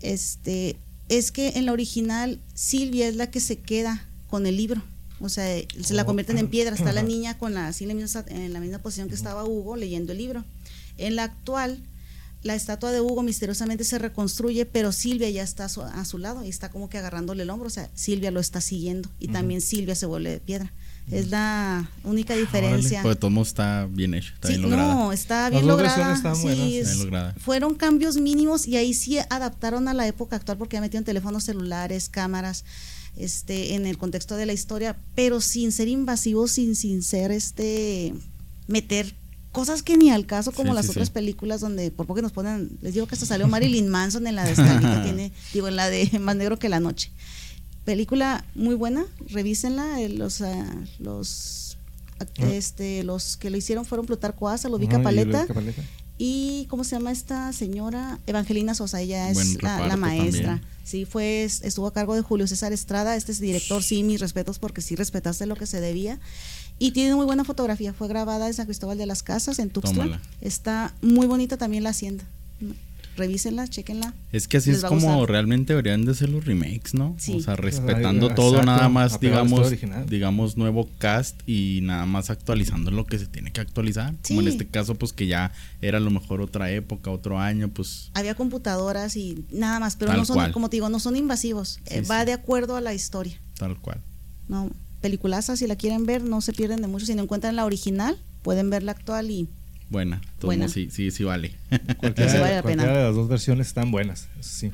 S1: este, es que en la original Silvia es la que se queda con el libro. O sea, se la
S3: Oh.
S1: convierten en piedra. Está la niña con la, así en la misma, en la misma posición que estaba Hugo leyendo el libro. En la actual, la estatua de Hugo misteriosamente se reconstruye, pero Silvia ya está a su, a su lado y está como que agarrándole el hombro, o sea, Silvia lo está siguiendo y también Silvia se vuelve de piedra. Es la única diferencia.
S2: Pues modos está bien hecho, está
S1: Sí,
S2: bien lograda.
S1: no, está
S3: Las
S1: bien
S3: dos
S1: lograda.
S3: están
S1: sí,
S3: buenas.
S1: es-
S2: Bien lograda.
S1: Fueron cambios mínimos y ahí sí adaptaron a la época actual porque ya metieron teléfonos celulares, cámaras, este, en el contexto de la historia, pero sin ser invasivos, sin, sin ser este meter cosas que ni al caso como
S2: Sí,
S1: las
S2: sí,
S1: otras
S2: sí.
S1: películas donde por poco nos ponen, les digo que hasta salió Marilyn Manson en la de Stanley, que tiene, digo en la de Más negro que la noche. Película muy buena, revísenla, eh, los ah, los
S3: Ah.
S1: este los que lo hicieron fueron Plutarco Asa,
S3: y
S1: Paleta y ¿cómo se llama esta señora? Evangelina Sosa, ella es la, maestra.
S2: también.
S1: Sí, fue estuvo a cargo de Julio César Estrada, este es director, sí, mis respetos porque sí respetaste lo que se debía. Y tiene muy buena fotografía, fue grabada en San Cristóbal de las Casas, en Tuxtla.
S2: Tómala.
S1: Está muy bonita también la hacienda. Revísenla, chequenla.
S2: Es que así es como realmente deberían de ser los remakes, ¿no?
S1: Sí.
S2: O sea,
S3: Ay,
S2: respetando
S3: exacto,
S2: todo, nada más, digamos, digamos, nuevo cast y nada más actualizando lo que se tiene que actualizar. Como en
S1: Sí.
S2: este caso, pues que ya era a lo mejor otra época, otro año, pues
S1: Había computadoras y nada más, pero no son,
S2: cual.
S1: como te digo, no son invasivos. Eh,
S2: Sí,
S1: va
S2: sí.
S1: de acuerdo a la historia.
S2: tal cual.
S1: No, peliculaza, si la quieren ver, no se pierden de mucho. Si no encuentran la original, pueden ver la actual y
S2: Buena, todo
S1: Buena.
S2: sí, sí, sí vale.
S3: Cualquiera,
S1: Sí vale la
S3: cualquiera
S1: pena.
S3: de las dos versiones están buenas, eso sí.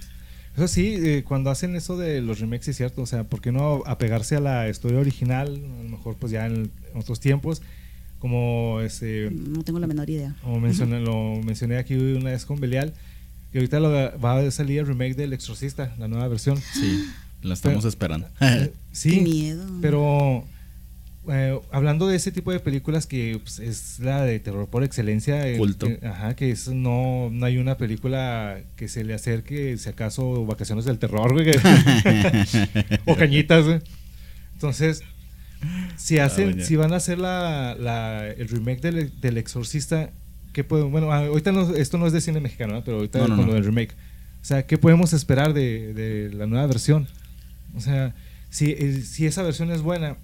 S3: Eso sí, eh, cuando hacen eso de los remakes, es cierto, o sea, ¿por qué no apegarse a la historia original? A lo mejor pues ya en, en otros tiempos, como este,
S1: no tengo la menor idea.
S3: como mencioné, lo mencioné aquí una vez con Belial, que ahorita lo- va a salir el remake del Exorcista, la nueva versión.
S2: Sí, la estamos
S3: Pero-
S2: esperando.
S3: Sí,
S1: Qué miedo.
S3: pero eh, hablando de ese tipo de películas que pues, es la de terror por excelencia, eh,
S2: Culto.
S3: que- ajá, que es, no, no hay una película que se le acerque, si acaso, Vacaciones del Terror, güey, o Cañitas, güey. Entonces, si hacen,
S2: Ah, ya.
S3: si van a hacer la, la- el remake del, del Exorcista, ¿qué podemos, bueno, ah, ahorita no- esto no es de cine mexicano, ¿no? pero ahorita
S2: No, no,
S3: con lo del remake, o sea, ¿qué podemos esperar de, de la nueva versión? O sea, si, eh, si esa versión es buena,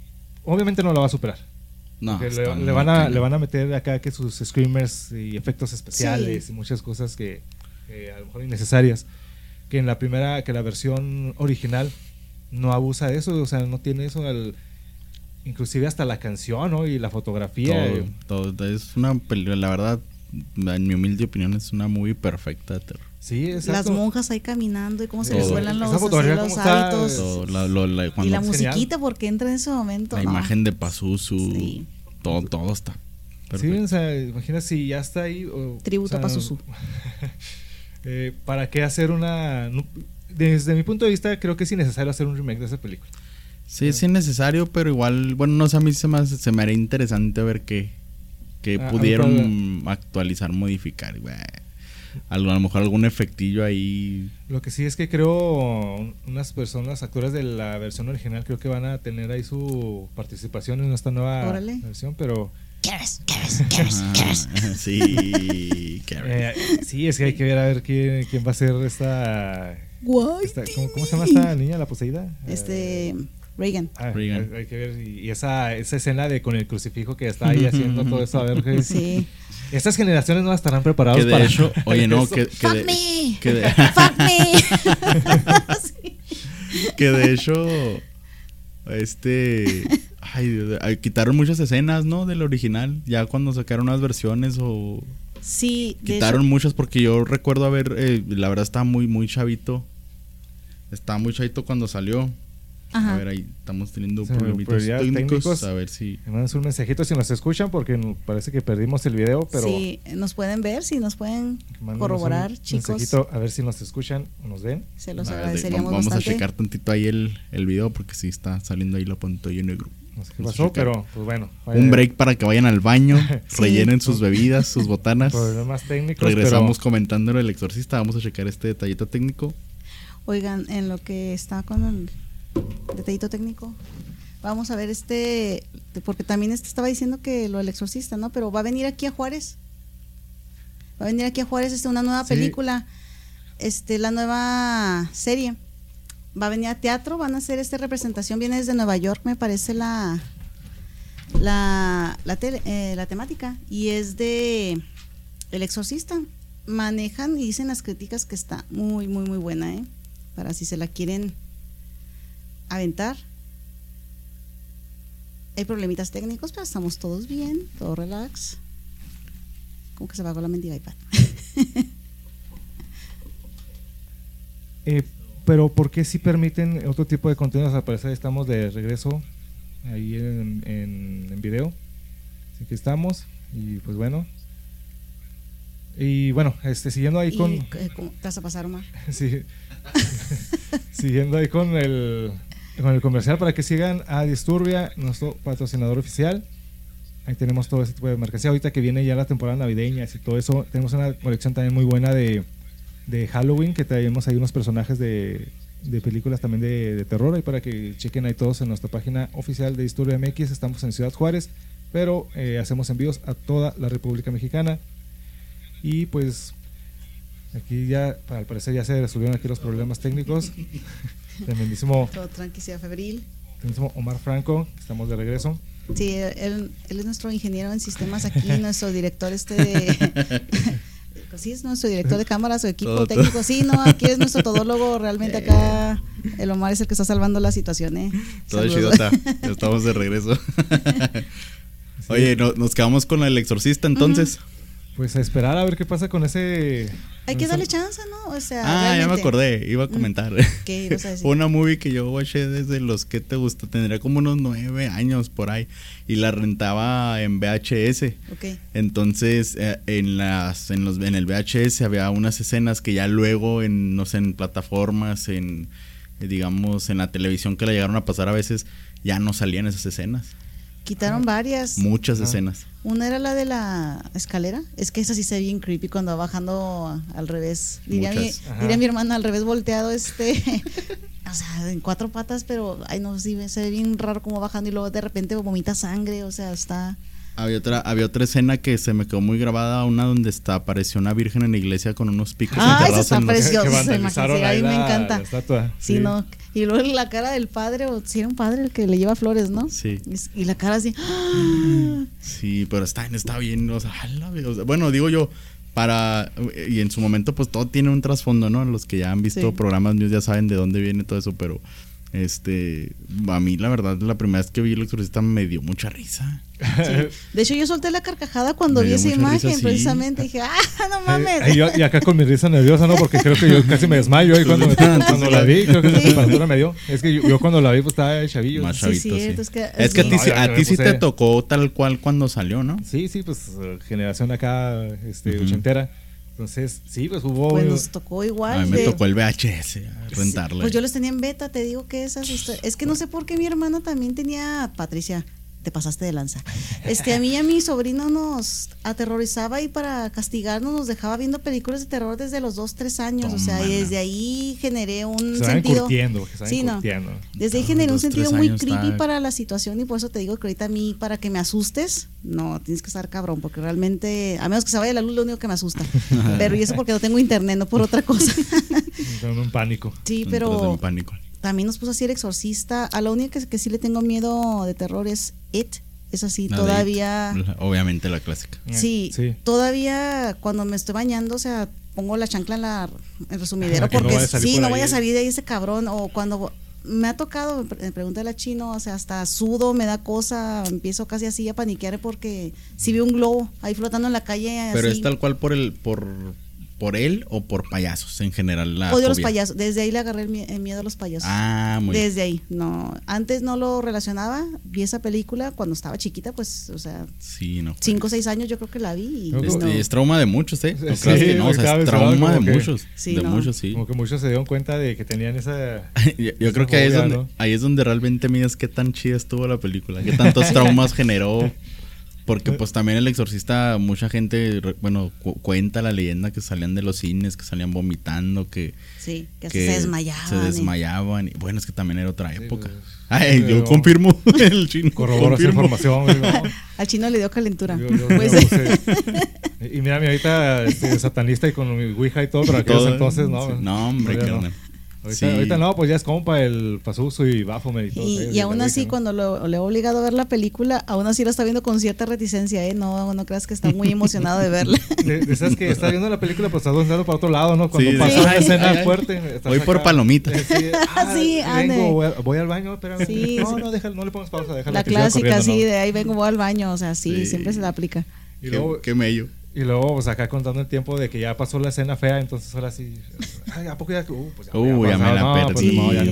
S3: obviamente no la va a superar.
S2: No,
S3: le, le
S2: muy
S3: van a, le van a meter acá que sus screamers y efectos especiales
S1: Sí.
S3: y muchas cosas que, que a lo mejor innecesarias. Que en la primera, que la versión original no abusa de eso, o sea, no tiene eso, al- inclusive hasta la canción ¿no? y la fotografía. eh,
S2: todo, todo. Es una película, la verdad, en mi humilde opinión, es una movie perfecta de terror.
S3: Sí,
S1: Las monjas ahí caminando y cómo se les vuelan los, así hábitos.
S2: Todo, la, lo- la-
S1: y la musiquita,
S3: genial.
S1: porque entra en ese momento.
S2: la
S1: no.
S2: imagen de Pazuzu,
S1: Sí.
S2: todo, todo está
S3: Sí,
S2: perfecto.
S3: o sea, imagina si ya está ahí. o-
S1: Tributo
S3: o sea,
S1: a Pazuzu.
S3: eh, ¿Para qué hacer una.? no- desde mi punto de vista, creo que es innecesario hacer un remake de esa película.
S2: Sí, es innecesario, pero igual, bueno, no sé, a mí se me, se me haría interesante ver qué, qué
S3: Ah,
S2: pudieron actualizar, modificar. güey. Algo, a lo mejor algún efectillo ahí.
S3: Lo que sí es que creo un- unas personas, actores de la versión original, creo que van a tener ahí su participación en esta nueva
S1: Órale.
S3: versión, pero
S1: ¿Quieres? ¿Quieres? ¿Quieres? ¿Quieres?
S2: Ah, sí,
S3: eh, sí, es que hay que ver a ver quién, quién va a ser esta, ¿cómo, cómo se llama esta niña, la poseída?
S1: Este, Reagan.
S3: Ah,
S2: Reagan.
S3: Hay, hay que ver y, esa, esa escena de con el crucifijo que está ahí haciendo todo eso, a ver qué-
S1: Sí.
S3: Estas generaciones no estarán preparadas
S2: Que
S3: para
S2: hecho, oye, no,
S3: eso.
S2: que, que
S1: Fuck
S2: de,
S1: me.
S2: que de-
S1: Fuck me. Sí.
S2: que de hecho, este, ay, quitaron muchas escenas, ¿no? Del original, ya cuando sacaron unas versiones o
S1: Sí,
S2: quitaron
S1: hecho,
S2: muchas porque yo recuerdo haber, eh, la verdad estaba muy, muy chavito, estaba muy chavito cuando salió.
S1: Ajá.
S2: A ver, ahí estamos teniendo
S3: Sí,
S2: problemitas
S3: problemas
S2: técnicos,
S3: técnicos.
S2: a ver si...
S3: Me mandas un mensajito si nos escuchan porque parece que perdimos el video, pero
S1: sí, nos pueden ver, si nos pueden
S3: mándanos
S1: corroborar,
S3: un
S1: chicos.
S3: mensajito a ver si nos escuchan o nos ven.
S1: Se los
S2: a ver,
S1: agradeceríamos
S2: vamos
S1: bastante.
S2: a checar tantito ahí el, el video porque sí está saliendo ahí la pantalla negro.
S3: No sé qué pasó,
S2: checar.
S3: pero pues bueno.
S2: Un break para que vayan al baño,
S1: Sí.
S2: rellenen sus bebidas, sus botanas.
S3: Problemas técnicos.
S2: Regresamos comentando el exorcista. Vamos a checar este detallito técnico.
S1: Oigan, en lo que está con el detallito técnico, vamos a ver este, porque también este estaba diciendo que lo del exorcista, ¿no? Pero va a venir aquí a Juárez. Va a venir aquí a Juárez este, una nueva
S3: Sí.
S1: película, este, la nueva serie. Va a venir a teatro, van a hacer esta representación, viene desde Nueva York, me parece la la, la, tele- eh, la temática, y es de El Exorcista. Manejan y dicen las críticas que está muy, muy, muy buena, ¿eh? Para si se la quieren aventar. Hay problemitas técnicos, pero estamos todos bien, todo relax. Como que se pagó la mendiga iPad.
S3: Eh, pero ¿por qué si permiten otro tipo de contenidos? Al parecer estamos de regreso ahí en, en, en video. Así que estamos. Y pues bueno. Y bueno, este, siguiendo ahí
S1: ¿Y
S3: con...
S1: eh, cómo te vas a pasar, Omar?
S3: Sí. Siguiendo ahí con el, con el comercial para que sigan a Disturbia, nuestro patrocinador oficial. Ahí tenemos todo ese tipo de mercancía. Ahorita que viene ya la temporada navideña y todo eso, tenemos una colección también muy buena de, de Halloween, que traemos ahí unos personajes de, de películas también de, terror. Ahí para que chequen ahí todos en nuestra página oficial de Disturbia MX. Estamos en Ciudad Juárez, pero eh, hacemos envíos a toda la República Mexicana. Y pues Aquí ya, al parecer, ya se resolvieron aquí los problemas técnicos. Tremendísimo,
S1: Todo tranquilidad febril.
S3: tremendísimo Omar Franco, estamos de regreso.
S1: Sí, él, él es nuestro ingeniero en sistemas aquí, nuestro director este de... Sí, es nuestro director de cámaras o equipo
S2: Todo,
S1: técnico. Sí, no, aquí es nuestro todólogo. Realmente acá el Omar es el que está salvando la situación, ¿eh?
S2: Todo. Ya estamos de regreso. Oye, no- nos quedamos con el exorcista entonces.
S3: Pues a esperar a ver qué pasa con ese.
S1: Hay que darle chance, ¿no? O sea,
S2: ah, ya me acordé. Iba a comentar.
S1: ¿Qué ibas a decir?
S2: Una movie que yo watché desde los que te gusta. Tendría como unos nueve años por ahí. Y la rentaba en VHS.
S1: Ok.
S2: Entonces, eh, en las, en los, en el VHS había unas escenas que ya luego en, no sé, en plataformas, en eh, digamos, en la televisión que la llegaron a pasar a veces, ya no salían esas escenas.
S1: Quitaron varias.
S2: Muchas
S3: Ah.
S2: escenas.
S1: Una era la de la escalera. Es que esa sí se ve bien creepy cuando va bajando al revés. Diría, mi,
S2: Muchas.
S1: Diría mi hermana al revés volteado, este. o sea, en cuatro patas, pero ay no, sí, se ve bien raro como bajando y luego de repente vomita sangre. O sea, está.
S2: Había otra, había otra escena que se me quedó muy grabada, una donde está, apareció una virgen en la iglesia con unos picos
S1: Ah,
S2: enterrados
S1: está
S2: en los-
S1: preciosa.
S3: que ahí
S1: a mí me encanta.
S3: la estatua.
S1: Sí, no. Y luego la cara del padre, o si era un padre el que le lleva flores, ¿no?
S2: Sí.
S1: Y, y la cara así. ¡ah!
S2: Sí, pero está, está bien, o sea, ala, o sea, bueno, digo yo, para, y en su momento pues todo tiene un trasfondo, ¿no? Los que ya han visto
S1: Sí.
S2: programas news ya saben de dónde viene todo eso, pero este, a mí la verdad, la primera vez que vi el exorcista me dio mucha risa.
S1: Sí. De hecho, yo solté la carcajada cuando
S2: Me
S1: vi esa imagen,
S2: risa, sí.
S1: precisamente. Dije, ah, no mames.
S3: ay, yo- y acá con mi risa nerviosa, ¿no? Porque creo que yo casi me desmayo ahí cuando, cuando la vi. Creo que la
S1: Sí.
S3: temperatura me dio. Es que yo, yo cuando la vi, pues estaba chavillo.
S2: Más chavito,
S1: es que-
S2: Es que a ti,
S3: No,
S2: a
S3: me
S2: ti sí te tocó tal cual cuando salió, ¿no?
S3: Sí, sí, pues eh, generación acá este,
S2: Ujú.
S3: ochentera. Entonces, sí, pues hubo.
S1: Pues nos tocó igual.
S2: A mí me
S1: de-
S2: tocó el VHS, a rentarla.
S1: Pues yo los tenía en beta, te digo que esas historias. Es que no sé por qué mi hermana también tenía. Patricia, te pasaste de lanza. Este, a mí y a mi sobrino nos aterrorizaba y para castigarnos nos dejaba viendo películas de terror desde los 2, 3 años. O sea, y desde ahí generé un
S3: se
S1: sentido.
S3: curtiendo. Se
S1: Sí, no. Desde ahí
S2: Ah,
S1: generé un sentido muy creepy
S2: está-
S1: para la situación y por eso te digo que ahorita a mí, para que me asustes, no, tienes que estar cabrón, porque realmente, a menos que se vaya la luz, lo único que me asusta. Pero y eso porque no tengo internet, no por otra cosa.
S3: Con un pánico.
S1: sí, pero
S2: en pánico.
S1: también nos puso así el exorcista. A lo único que, que sí le tengo miedo de terror es It. Es así,
S2: La
S1: todavía.
S2: It, Obviamente la clásica.
S1: Sí,
S3: Sí.
S1: todavía cuando me estoy bañando, o sea, pongo la chancla en la el resumidero
S3: no
S1: porque
S3: salir
S1: sí,
S3: por
S1: no
S3: ahí.
S1: vaya a salir de ahí ese cabrón. O cuando me ha tocado, me pre- me pregunta la chino, o sea, hasta sudo, me da cosa, empiezo casi así a paniquear porque si veo un globo ahí flotando en la calle.
S2: Pero
S1: así.
S2: es tal cual por el, por, por él o por payasos en general. La
S1: Odio los
S2: fobia?
S1: payasos. Desde ahí le agarré el, el miedo a los payasos.
S2: Ah, muy bien.
S1: Desde ahí, no. Antes no lo relacionaba. Vi esa película cuando estaba chiquita, pues, o sea,
S2: Sí, no.
S1: cinco o seis años yo creo que la vi. Y,
S2: Este,
S1: no.
S2: Es trauma de muchos, ¿eh? No
S3: Sí,
S2: creas que no, o sea, es trauma de
S3: que-
S2: muchos.
S1: Sí,
S2: de
S1: no.
S2: muchos, sí.
S3: Como que muchos se dieron cuenta de que tenían esa.
S2: Yo, yo
S3: esa
S2: creo que ahí es, donde,
S3: ¿no?
S2: ahí es donde realmente mides qué tan chida estuvo la película, qué tantos traumas generó. Porque pues también el exorcista, mucha gente, re- bueno, cu- cuenta la leyenda que salían de los cines, que salían vomitando, que,
S1: Sí, que se desmayaban.
S2: Se desmayaban. Y, bueno, es que también era otra época.
S3: pues,
S2: Ay, yo
S3: pero-
S2: confirmo el chino.
S3: Corroboro esa información.
S1: Al chino le dio calentura.
S3: Yo- yo-
S1: Pues,
S3: yo y mira, mi ahorita este, satanista y con mi Ouija y todo, pero aquellos
S2: Todo,
S3: entonces, ¿no?
S2: sí. No, hombre.
S3: Ahorita,
S2: Sí.
S3: ahorita no, pues ya es compa el Pasuso y Baphomet y todo.
S1: Y, y aún así,
S3: ¿no?
S1: cuando lo, le he obligado a ver la película, aún así lo está viendo con cierta reticencia, ¿eh? No, no creas que está muy emocionado de verla.
S3: De, de esas que está viendo la película, pues está andando para otro lado, ¿no? Cuando
S2: Sí,
S3: pasa
S2: sí.
S3: una escena fuerte. estás
S2: Voy por
S3: acá.
S2: palomitas.
S3: Eh, Sí, ah,
S1: Sí, ande.
S3: vengo, voy, a- voy al baño, espérame.
S1: Sí,
S3: no, no, déjalo, no le pongas pausa, déjala
S1: la clásica, sí,
S3: ¿no?
S1: de ahí vengo, voy al baño, o sea, sí,
S2: Sí.
S1: siempre se la aplica.
S3: Y
S2: Qué,
S3: luego,
S2: qué mello.
S3: Y luego, pues acá contando el tiempo de que ya pasó la escena fea, entonces ahora sí. Ay, ¿a poco ya? Uh, pues ya,
S2: Uh, ya me
S3: pasó,
S2: la
S3: no, pues ya.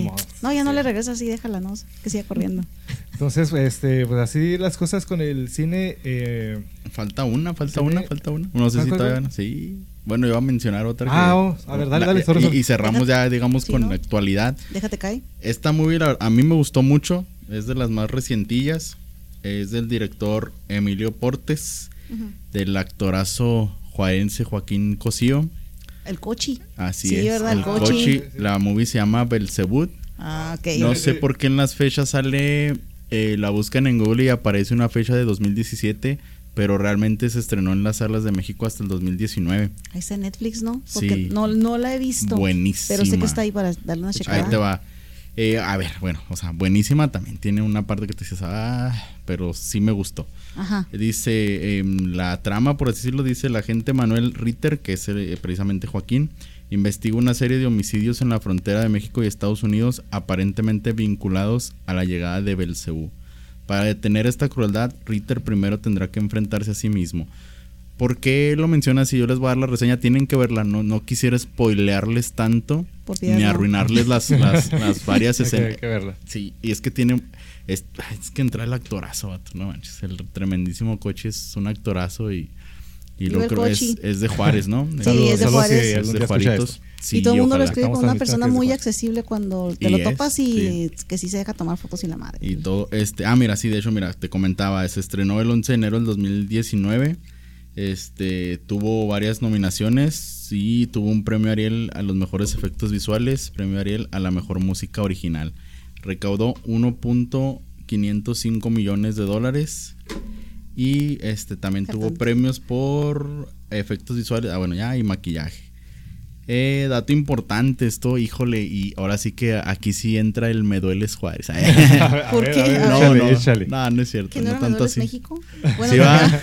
S1: No, ya no le regresa así, déjala, no, que siga corriendo.
S3: Entonces, este, pues así las cosas con el cine. Eh,
S2: Falta una, falta una, falta una. No sé
S3: ¿Cuál,
S2: si todavía no. Sí. Bueno, iba a mencionar otra.
S3: Ah,
S2: que-
S3: oh, a ver, dale,
S2: la-
S3: dale, sorry,
S2: y,
S3: sorry.
S2: y cerramos ya, digamos,
S1: Sí,
S2: con
S1: ¿no?
S2: la actualidad.
S1: Déjate caer.
S2: Esta movie la- a mí me gustó mucho. Es de las más recientillas. Es del director Emilio Portes. Del actorazo juarense Joaquín Cosío.
S1: El cochi.
S2: Así
S1: Sí,
S2: es.
S1: ¿verdad? El
S2: El
S1: Cochi.
S2: Cochi. La movie se llama Belzebut.
S1: Ah, ok.
S2: No sé por qué en las fechas sale, eh, la buscan en Google y aparece una fecha de 2017, pero realmente se estrenó en las salas de México hasta el 2019.
S1: Ahí está en Netflix, ¿no? Porque
S2: Sí.
S1: no, no la he visto.
S2: Buenísima.
S1: Pero sé que está ahí para darle una checada.
S2: Ahí te va. Eh, a ver, bueno, o sea, buenísima también. Tiene una parte que te dices, ah, pero sí me gustó.
S1: Ajá.
S2: Dice, em, la trama, por así decirlo, dice el agente Manuel Ritter, que es eh, precisamente Joaquín, investiga una serie de homicidios en la frontera de México y Estados Unidos aparentemente vinculados a la llegada de Belcebú. Para detener esta crueldad, Ritter primero tendrá que enfrentarse a sí mismo. ¿Por qué lo menciona así? Yo les voy a dar la reseña, tienen que verla, no, no quisiera spoilearles tanto, Ni
S1: no.
S2: arruinarles las, las, las varias
S3: que, hay
S2: escenas.
S3: que verla.
S2: Sí, y es que tiene. Es, es que entra el actorazo, vato, no manches. El tremendísimo coche es un actorazo y. Y lo creo es, es de Juárez, ¿no?
S1: Sí,
S3: Saludos,
S1: es de
S3: saludos
S1: Juárez.
S3: si
S2: Es de Juaritos. Sí,
S1: y todo el mundo lo escribe como una persona muy accesible cuando te
S2: Y
S1: lo
S2: es,
S1: topas y
S2: sí.
S1: que sí se deja tomar fotos y la madre.
S2: Y todo, este, ah, mira, sí, de hecho, mira, te comentaba, se estrenó el 11 de enero del 2019. Este, tuvo varias nominaciones y tuvo un premio Ariel a los mejores efectos visuales, premio Ariel a la mejor música original. Recaudó 1.505 millones de dólares y este también tuvo premios por efectos visuales, ah, bueno, ya y maquillaje. Eh, dato importante esto, híjole, y ahora sí que aquí sí entra el me dueles Juárez.
S1: ¿Por qué?
S2: no,
S3: échale,
S2: no,
S3: échale.
S2: no, no es cierto,
S1: ¿Que no,
S2: no tanto así.
S1: México? Bueno,
S2: Sí va.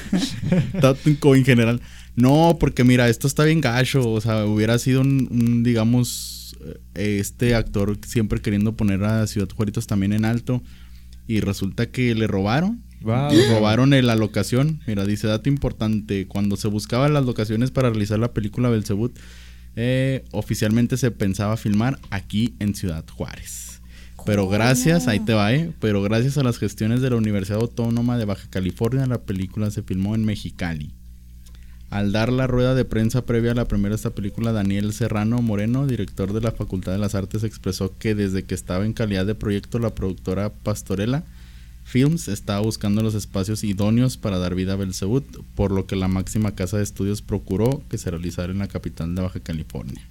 S2: Tanto en general. No, porque mira, esto está bien gacho. O sea, hubiera sido un, un, digamos, eh, este actor siempre queriendo poner a Ciudad Juaritos también en alto. Y resulta que le robaron. Le
S3: va.
S2: robaron la locación. Mira, dice dato importante. Cuando se buscaban las locaciones para realizar la película Belzebut, eh, oficialmente se pensaba filmar aquí en Ciudad Juárez. Pero gracias, ahí te va, ¿eh? Pero gracias a las gestiones de la Universidad Autónoma de Baja California, la película se filmó en Mexicali. Al dar la rueda de prensa previa a la primera de esta película, Daniel Serrano Moreno, director de la Facultad de las Artes, expresó que desde que estaba en calidad de proyecto, la productora Pastorela Films estaba buscando los espacios idóneos para dar vida a Belzebut, por lo que la máxima casa de estudios procuró que se realizara en la capital de Baja California.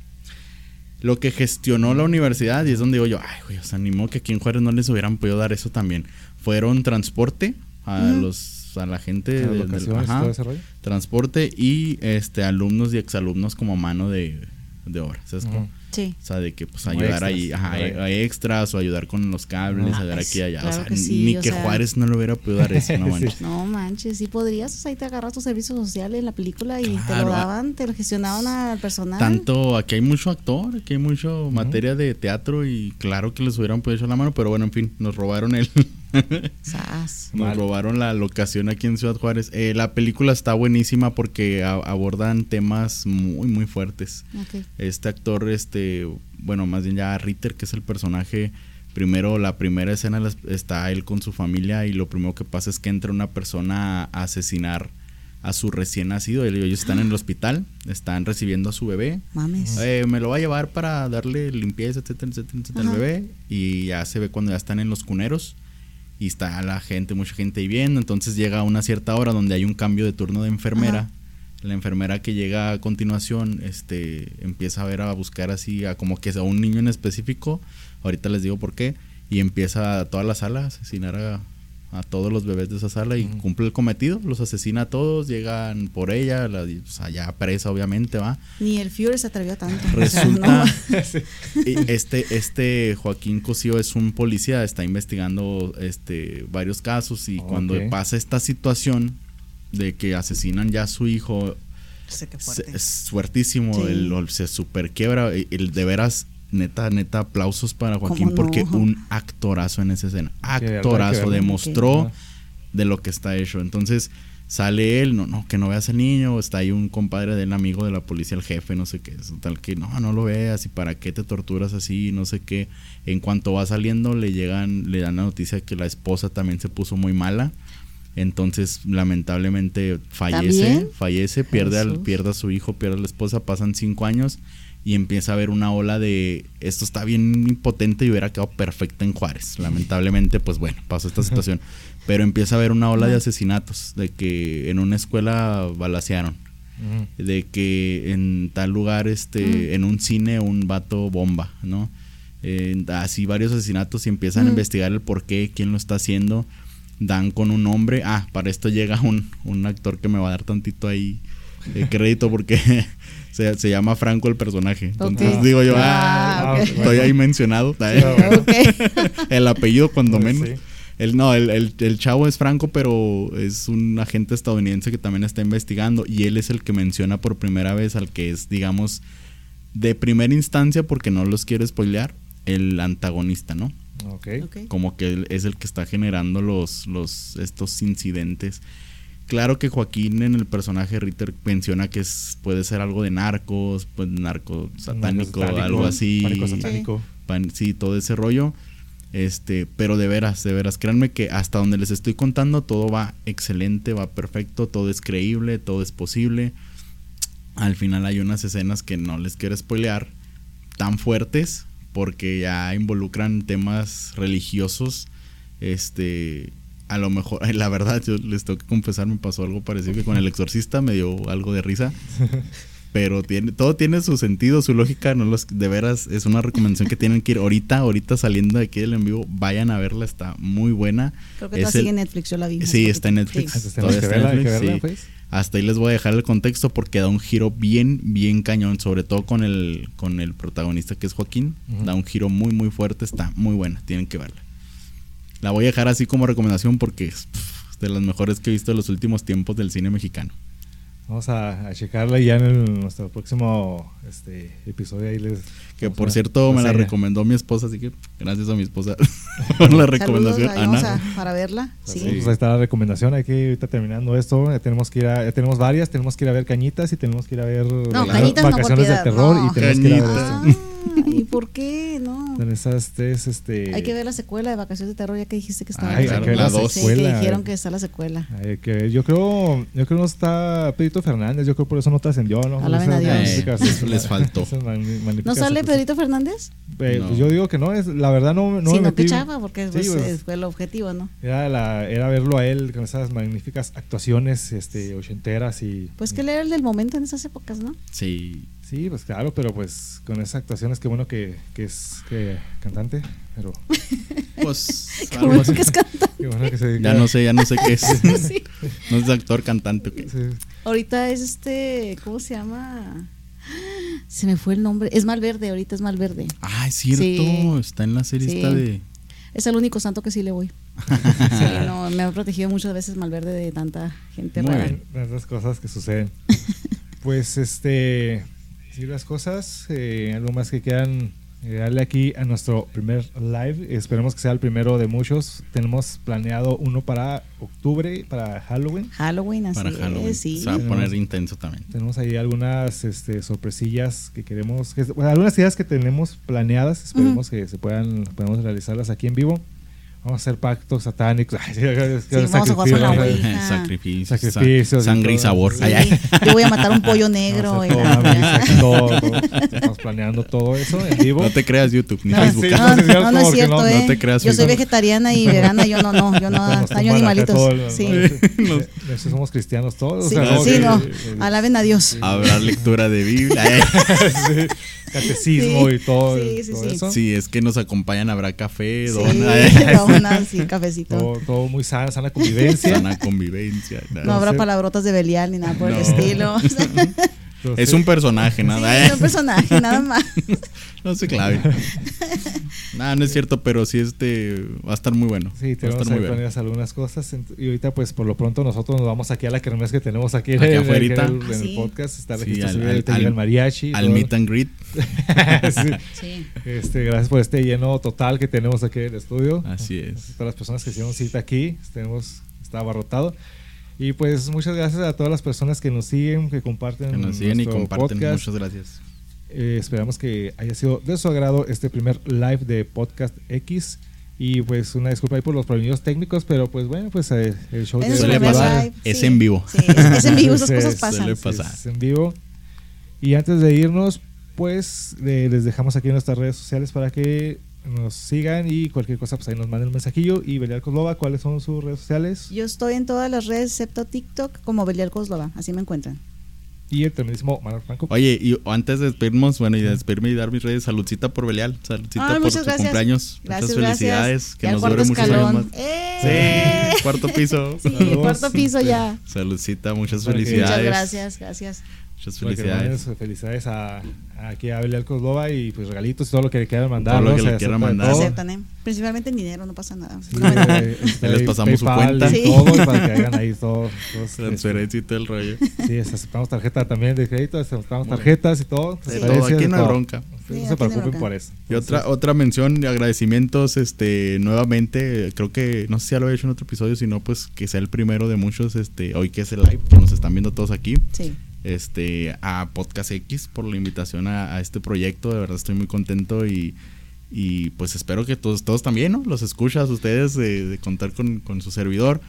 S2: Lo que gestionó la universidad, y es donde digo yo, ay, güey, os animó que aquí en Juárez no les hubieran podido dar eso también. Fueron transporte a los a la gente
S3: Las
S2: del- del-
S3: locaciones,
S2: ajá,
S3: todo ese rollo.
S2: transporte y este alumnos y exalumnos como mano de, de obra. ¿sabes.
S1: Sí.
S2: O sea, de que pues ayudar
S3: extras,
S2: ahí, ajá, extras o ayudar con los cables,
S1: Ah,
S2: ayudar
S1: pues,
S2: aquí y allá.
S1: claro
S2: o sea,
S1: que sí,
S2: ni
S1: o
S2: que
S1: sea-
S2: Juárez no le hubiera podido dar eso, no
S3: Sí.
S2: manches.
S1: No manches, sí podrías, o sea, ahí te agarras tu servicio social en la película y te lo daban, te lo gestionaban al personal.
S2: Tanto, aquí hay mucho actor, aquí hay mucho materia de teatro y claro que les hubieran podido echar la mano, pero bueno, en fin, nos robaron el... Nos
S3: Mal.
S2: robaron la locación aquí en Ciudad Juárez. Eh, la película está buenísima porque a- abordan temas muy, muy fuertes. Este actor, este, bueno, más bien ya Ritter, que es el personaje, primero, la primera escena está él con su familia y lo primero que pasa es que entra una persona a asesinar a su recién nacido. Ellos están en el hospital, están recibiendo a su bebé.
S1: Mames.
S2: Eh, me lo va a llevar para darle limpieza, etcétera, etcétera, etcétera, al bebé. Y ya se ve cuando ya están en los cuneros. Y está la gente, mucha gente ahí viendo. Entonces llega a una cierta hora donde hay un cambio de turno de enfermera.
S1: Ajá.
S2: La enfermera que llega a continuación, este, empieza a ver a buscar así a como que a un niño en específico. Ahorita les digo por qué. Y empieza a toda la sala a asesinar a, a todos los bebés de esa sala y cumple el cometido, los asesina a todos, llegan por ella, la, o sea, ya presa obviamente, va.
S1: Ni el Führer se atrevió tanto.
S2: Resulta, este, este Joaquín Cosío es un policía, está investigando este, varios casos y cuando pasa esta situación de que asesinan ya a su hijo,
S1: Sé qué
S2: se-
S1: fuerte.
S2: es fuertísimo,
S1: Sí.
S2: el, se super quiebra, el, el de veras, neta, neta, aplausos para Joaquín porque un actorazo en esa escena, actorazo, demostró de lo que está hecho. Entonces sale él, no, no, que no veas al niño, está ahí un compadre del amigo de la policía, el jefe, no sé qué, es tal que no, no lo veas y para qué te torturas así, no sé qué. En cuanto va saliendo le llegan, le dan la noticia que la esposa también se puso muy mala. Entonces, lamentablemente fallece,
S1: ¿También?
S2: fallece, pierde, al, pierde a su hijo, pierde a la esposa, pasan cinco años y empieza a haber una ola de esto está bien impotente y hubiera quedado perfecta en Juárez. Lamentablemente, pues bueno, pasó esta situación. Pero empieza a haber una ola de asesinatos, de que en una escuela balacearon,
S3: Ujú.
S2: de que en tal lugar, este, en un cine, un vato bomba, ¿no? Eh, así varios asesinatos y empiezan a investigar el por qué, quién lo está haciendo. Dan con un nombre. Ah, para esto llega un, un actor que me va a dar tantito ahí de crédito porque se, se llama Franco el personaje. Entonces digo yo,
S1: Ah,
S2: ah, estoy ahí mencionado. El apellido cuando
S3: Pues
S2: menos.
S3: sí.
S2: El, no, el, el- el chavo es Franco, pero es un agente estadounidense que también está investigando y él es el que menciona por primera vez al que es, digamos, de primera instancia, porque no los quiero spoilear, el antagonista, ¿no? Como que él es el que está generando los, los, estos incidentes. Claro que Joaquín en el personaje Ritter menciona que es, puede ser algo de narcos, pues narco satánico, algo así.
S3: pánico satánico.
S2: pan- sí, todo ese rollo. Este, pero de veras, de veras, créanme que hasta donde les estoy contando todo va excelente, va perfecto, todo es creíble, todo es posible. Al final hay unas escenas que no les quiero spoilear, tan fuertes, porque ya involucran temas religiosos. Este, a lo mejor, la verdad, yo les tengo que confesar, me pasó algo parecido que con el exorcista me dio algo de risa. Pero tiene, todo tiene su sentido, su lógica, no los, de veras, es una recomendación que tienen que ir ahorita, ahorita saliendo de aquí del en vivo, vayan a verla, está muy buena.
S1: Creo que todavía en Netflix, yo la vi.
S2: Sí, está en. Netflix.
S1: Sí.
S2: Todavía
S3: que
S2: está en
S3: verla, hay que
S2: Netflix,
S3: verla,
S2: sí.
S3: pues.
S2: Hasta ahí les voy a dejar el contexto porque da un giro bien, bien cañón, sobre todo con el, con el protagonista que es Joaquín. Da un giro muy, muy fuerte, está muy buena, tienen que verla. La voy a dejar así como recomendación porque es pff, de las mejores que he visto en los últimos tiempos del cine mexicano.
S3: Vamos a, a checarla y ya en el- nuestro próximo este, episodio ahí les...
S2: Que por
S3: a-
S2: cierto me la recomendó mi esposa, así que gracias a mi esposa por la recomendación.
S1: Saludos,
S2: Ana.
S1: a- para verla.
S3: Pues
S1: Sí.
S3: sí, pues ahí está la recomendación. Hay que ir ahorita terminando esto. Ya tenemos que ir a, ya tenemos varias. Tenemos que ir a ver cañitas y tenemos que ir a ver
S1: No, Cañitas no,
S3: vacaciones de terror
S1: no.
S3: y tenemos que ir a ver
S2: Cañitas.
S3: esto.
S1: ¿Y por qué? No.
S3: En esas tres, este.
S1: Hay que ver la secuela de Vacaciones de Terror, ya que dijiste que estaba
S3: Ay,
S1: la
S2: hay que ver la dos.
S1: Sí, que dijeron que está la secuela.
S3: hay que ver. Yo creo, yo creo no está Pedrito Fernández. Yo creo por eso no trascendió, ¿no?
S1: A Dios.
S3: magníficas-
S2: Eh, les faltó.
S1: ¿No sale. Pedrito Fernández?
S3: Eh,
S2: No.
S3: pues yo digo que no, es, la verdad no, no
S1: sí,
S3: me
S1: no,
S3: metí.
S1: porque
S3: Sí,
S1: pues,
S3: pues,
S1: fue el objetivo, ¿no?
S3: Era, la, era verlo a él con esas magníficas actuaciones este, ochenteras y...
S1: Pues que él era el del momento en esas épocas, ¿no?
S2: Sí,
S3: Sí, pues claro, pero pues con esas actuaciones, qué bueno que, que es que cantante, pero
S2: pues
S1: Qué bueno que es cantante.
S3: qué bueno que se dedica
S2: ya no sé, ya no sé qué es.
S1: Sí.
S2: No es actor, cantante.
S3: Sí.
S1: Ahorita es este, ¿cómo se llama? Se me fue el nombre. Es Malverde, ahorita es Malverde.
S2: Ah, es cierto,
S1: Sí.
S2: está en la serie
S1: Sí.
S2: esta de...
S1: Es el único santo que sí le voy. Sí, no, me ha protegido muchas veces Malverde de tanta gente
S2: Muy
S1: rara.
S2: bien.
S3: Esas cosas que suceden. pues este, sí, las cosas, eh, algo más que quieran eh, darle aquí a nuestro primer live. Esperemos que sea el primero de muchos. Tenemos planeado uno para octubre, para Halloween.
S1: Halloween, así
S2: Para Halloween.
S1: es, sí.
S2: Se va a
S3: Tenemos-
S2: poner intenso también.
S3: Tenemos ahí algunas este, sorpresillas que queremos, que, bueno, algunas ideas que tenemos planeadas, esperemos que se puedan, podamos realizarlas aquí en vivo. Vamos a hacer pactos satánicos, sí,
S1: vamos a jugar con la
S3: sacrificios,
S1: Ouija.
S2: Sacrificios, sangre y sabor.
S1: Sí,
S2: Ay, ay.
S1: Yo voy a matar un pollo negro. y
S3: todo, todo. Estamos planeando todo eso en vivo.
S2: No te creas YouTube ni
S1: No,
S2: Facebook.
S3: sí,
S1: no,
S3: no, sí,
S1: no, no es cierto,
S3: no,
S1: eh.
S2: no te creas,
S1: yo soy
S2: Facebook.
S1: vegetariana y vegana, yo no, no, yo no daño animalitos.
S3: todo
S1: Sí,
S3: somos cristianos todos. o
S1: sí,
S3: sea,
S1: sí,
S3: que-
S1: no. Alaben a Dios.
S2: Habrá lectura de Biblia. eh.
S3: sí, catecismo
S1: Sí,
S3: y todo,
S1: sí, sí,
S3: todo
S1: sí.
S3: eso.
S2: Sí, es que nos acompañan, habrá café,
S1: Sí,
S2: dona.
S1: Una, sí, cafecito.
S3: Todo, todo muy sana, sana convivencia.
S2: Sana convivencia. nada.
S1: No habrá palabrotas de Belial ni nada por el
S2: No.
S1: estilo.
S2: Es un personaje, nada.
S1: es un personaje, nada más.
S2: No se clave. Nada, no es cierto, pero sí este va a estar muy bueno.
S3: Sí,
S2: va a
S3: tenemos
S2: estar
S3: ahí
S2: muy bueno.
S3: planeadas algunas cosas. Y ahorita, pues por lo pronto, nosotros nos vamos aquí a la kermés que tenemos aquí,
S2: Aquí
S3: en, el- en el, en el
S1: Sí.
S3: podcast. Está
S2: Sí, al- al-
S3: llega el
S2: al-
S3: mariachi. y
S2: Al
S3: todo.
S2: meet and greet.
S3: Sí.
S1: Sí.
S3: Este, gracias por este lleno total que tenemos aquí en el estudio.
S2: Así es.
S3: Todas las personas que hicieron cita aquí, tenemos, está abarrotado. Y pues muchas gracias a todas las personas que nos siguen, que comparten.
S2: Que nos siguen y comparten.
S3: podcast.
S2: Muchas gracias.
S3: Eh, esperamos que haya sido de su agrado este primer live de Podcast X. Y pues una disculpa ahí por los problemas técnicos, pero pues bueno, pues eh, el show
S1: Es primer
S2: pasar. Es
S1: sí.
S2: en vivo.
S1: Sí, es, es en vivo, esas cosas pasan.
S2: pasa.
S3: Es en vivo. Y antes de irnos, pues eh, les dejamos aquí nuestras redes sociales para que nos sigan y cualquier cosa, pues ahí nos manden un mensajillo. Y Belial Coslova, ¿cuáles son sus redes sociales?
S1: Yo estoy en todas las redes excepto TikTok como Belial Coslova, así me encuentran.
S3: Y el tremendísimo Manuel Franco.
S2: Oye, y antes de despedirnos, bueno, y de despedirme y dar mis redes, saludcita por Belial, saludcita
S1: Ay,
S2: por su
S1: gracias.
S2: cumpleaños.
S1: Gracias,
S2: muchas felicidades,
S1: gracias.
S2: que nos dure muchos años más.
S1: ¡Eh!
S2: Sí, cuarto piso.
S1: Sí,
S3: Saludos.
S1: cuarto piso ya.
S2: Saludcita, muchas felicidades.
S1: Muchas gracias, gracias.
S2: Muchas felicidades.
S3: mandes felicidades a, a aquí a Belial Coslova y pues regalitos y todo lo que le quieran mandar.
S2: Todo lo
S3: ¿no?
S2: que le quieran mandar.
S3: todo.
S1: Aceptan, ¿eh? Principalmente en dinero, no pasa nada.
S3: Sí,
S1: No,
S3: eh, este,
S2: Les pasamos su
S3: PayPal
S2: cuenta.
S3: y
S1: Sí.
S3: todo para que hagan ahí todo. todos, este,
S2: Transferencia y todo el rollo.
S3: Sí, aceptamos tarjeta también de crédito, aceptamos tarjetas y todo. Transferencias,
S2: todo, aquí no hay bronca.
S1: Sí,
S3: no se preocupen por eso.
S2: Y otra, otra mención de agradecimientos, este, nuevamente, creo que, no sé si ya lo he hecho en otro episodio, sino pues que sea el primero de muchos, este, hoy que es el live, que nos están viendo todos aquí,
S1: Sí.
S2: Este, a Podcast X por la invitación a, a este proyecto, de verdad estoy muy contento y, y pues espero que todos, todos también, ¿no? Los escuchas ustedes de, de contar con, con su servidor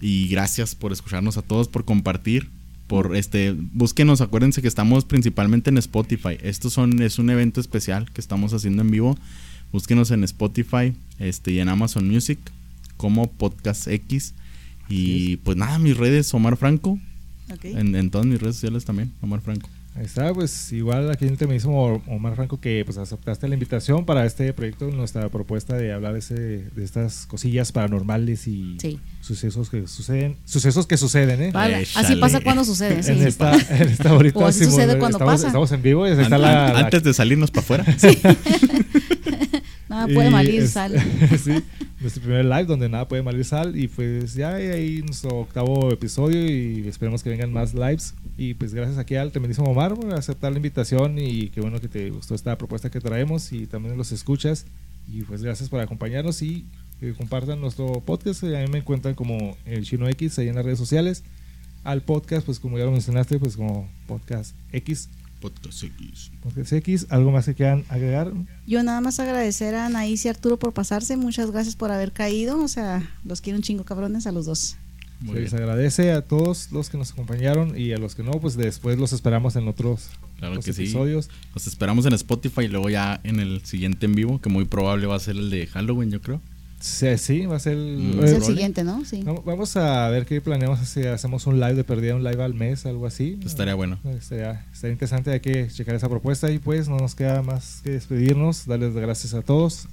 S2: y gracias por escucharnos a todos, por compartir. Por este, búsquenos, acuérdense que estamos principalmente en Spotify. Esto son, es un evento especial que estamos haciendo en vivo. Búsquenos en Spotify este, y en Amazon Music como Podcast X. Y pues nada, mis redes, Omar Franco. En, en todas mis redes sociales también, Omar Franco.
S3: Ahí está, pues igual aquí el mismo Omar Franco que pues aceptaste la invitación para este proyecto, nuestra propuesta de hablar ese, de estas cosillas paranormales y
S1: Sí.
S3: sucesos que suceden, sucesos que suceden, ¿eh?
S1: Vale, así pasa cuando sucede. Sí,
S3: en,
S1: sí
S3: esta, en esta ahorita
S1: O así sucede cuando
S3: estamos,
S1: pasa.
S3: estamos en vivo y ahí está
S2: An-
S3: la,
S2: an-
S3: la-
S2: antes de salirnos para afuera.
S1: Nada puede
S3: Y
S1: malir,
S3: es-
S1: sal.
S3: sí, nuestro primer live donde nada puede malir sal. Y pues ya ahí nuestro octavo episodio y esperemos que vengan más lives. Y pues gracias aquí al tremendísimo Omar por aceptar la invitación y qué bueno que te gustó esta propuesta que traemos y también los escuchas. Y pues gracias por acompañarnos y compartan nuestro podcast. A mí me encuentran como el Chino X ahí en las redes sociales. Al podcast, pues como ya lo mencionaste, pues como Podcast X.
S2: Podcast X.
S3: Podcast X. ¿Algo más que quieran agregar?
S1: Yo nada más agradecer a Anaís y Arturo por pasarse. Muchas gracias por haber caído. O sea, los quiero un chingo cabrones a los dos.
S2: Muy
S3: Se les agradece a todos los que nos acompañaron y a los que no, pues después los esperamos en otros,
S2: Claro que sí.
S3: episodios.
S2: Nos esperamos en Spotify y luego ya en el siguiente en vivo, que muy probable va a ser el de Halloween, yo creo.
S3: Sí, sí, va a ser el...
S2: Mm,
S1: Es el siguiente, ¿no? Sí.
S3: vamos- Vamos a ver qué planeamos si hacemos un live de perdida, un live al mes, algo así.
S2: Estaría bueno.
S3: Estaría, estaría interesante, hay que checar esa propuesta y pues no nos queda más que despedirnos, darles las gracias a todos.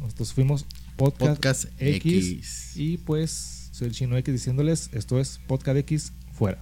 S3: Nosotros fuimos Podcast,
S2: Podcast
S3: X,
S2: X.
S3: y pues soy el chino X diciéndoles, esto es Podcast X fuera.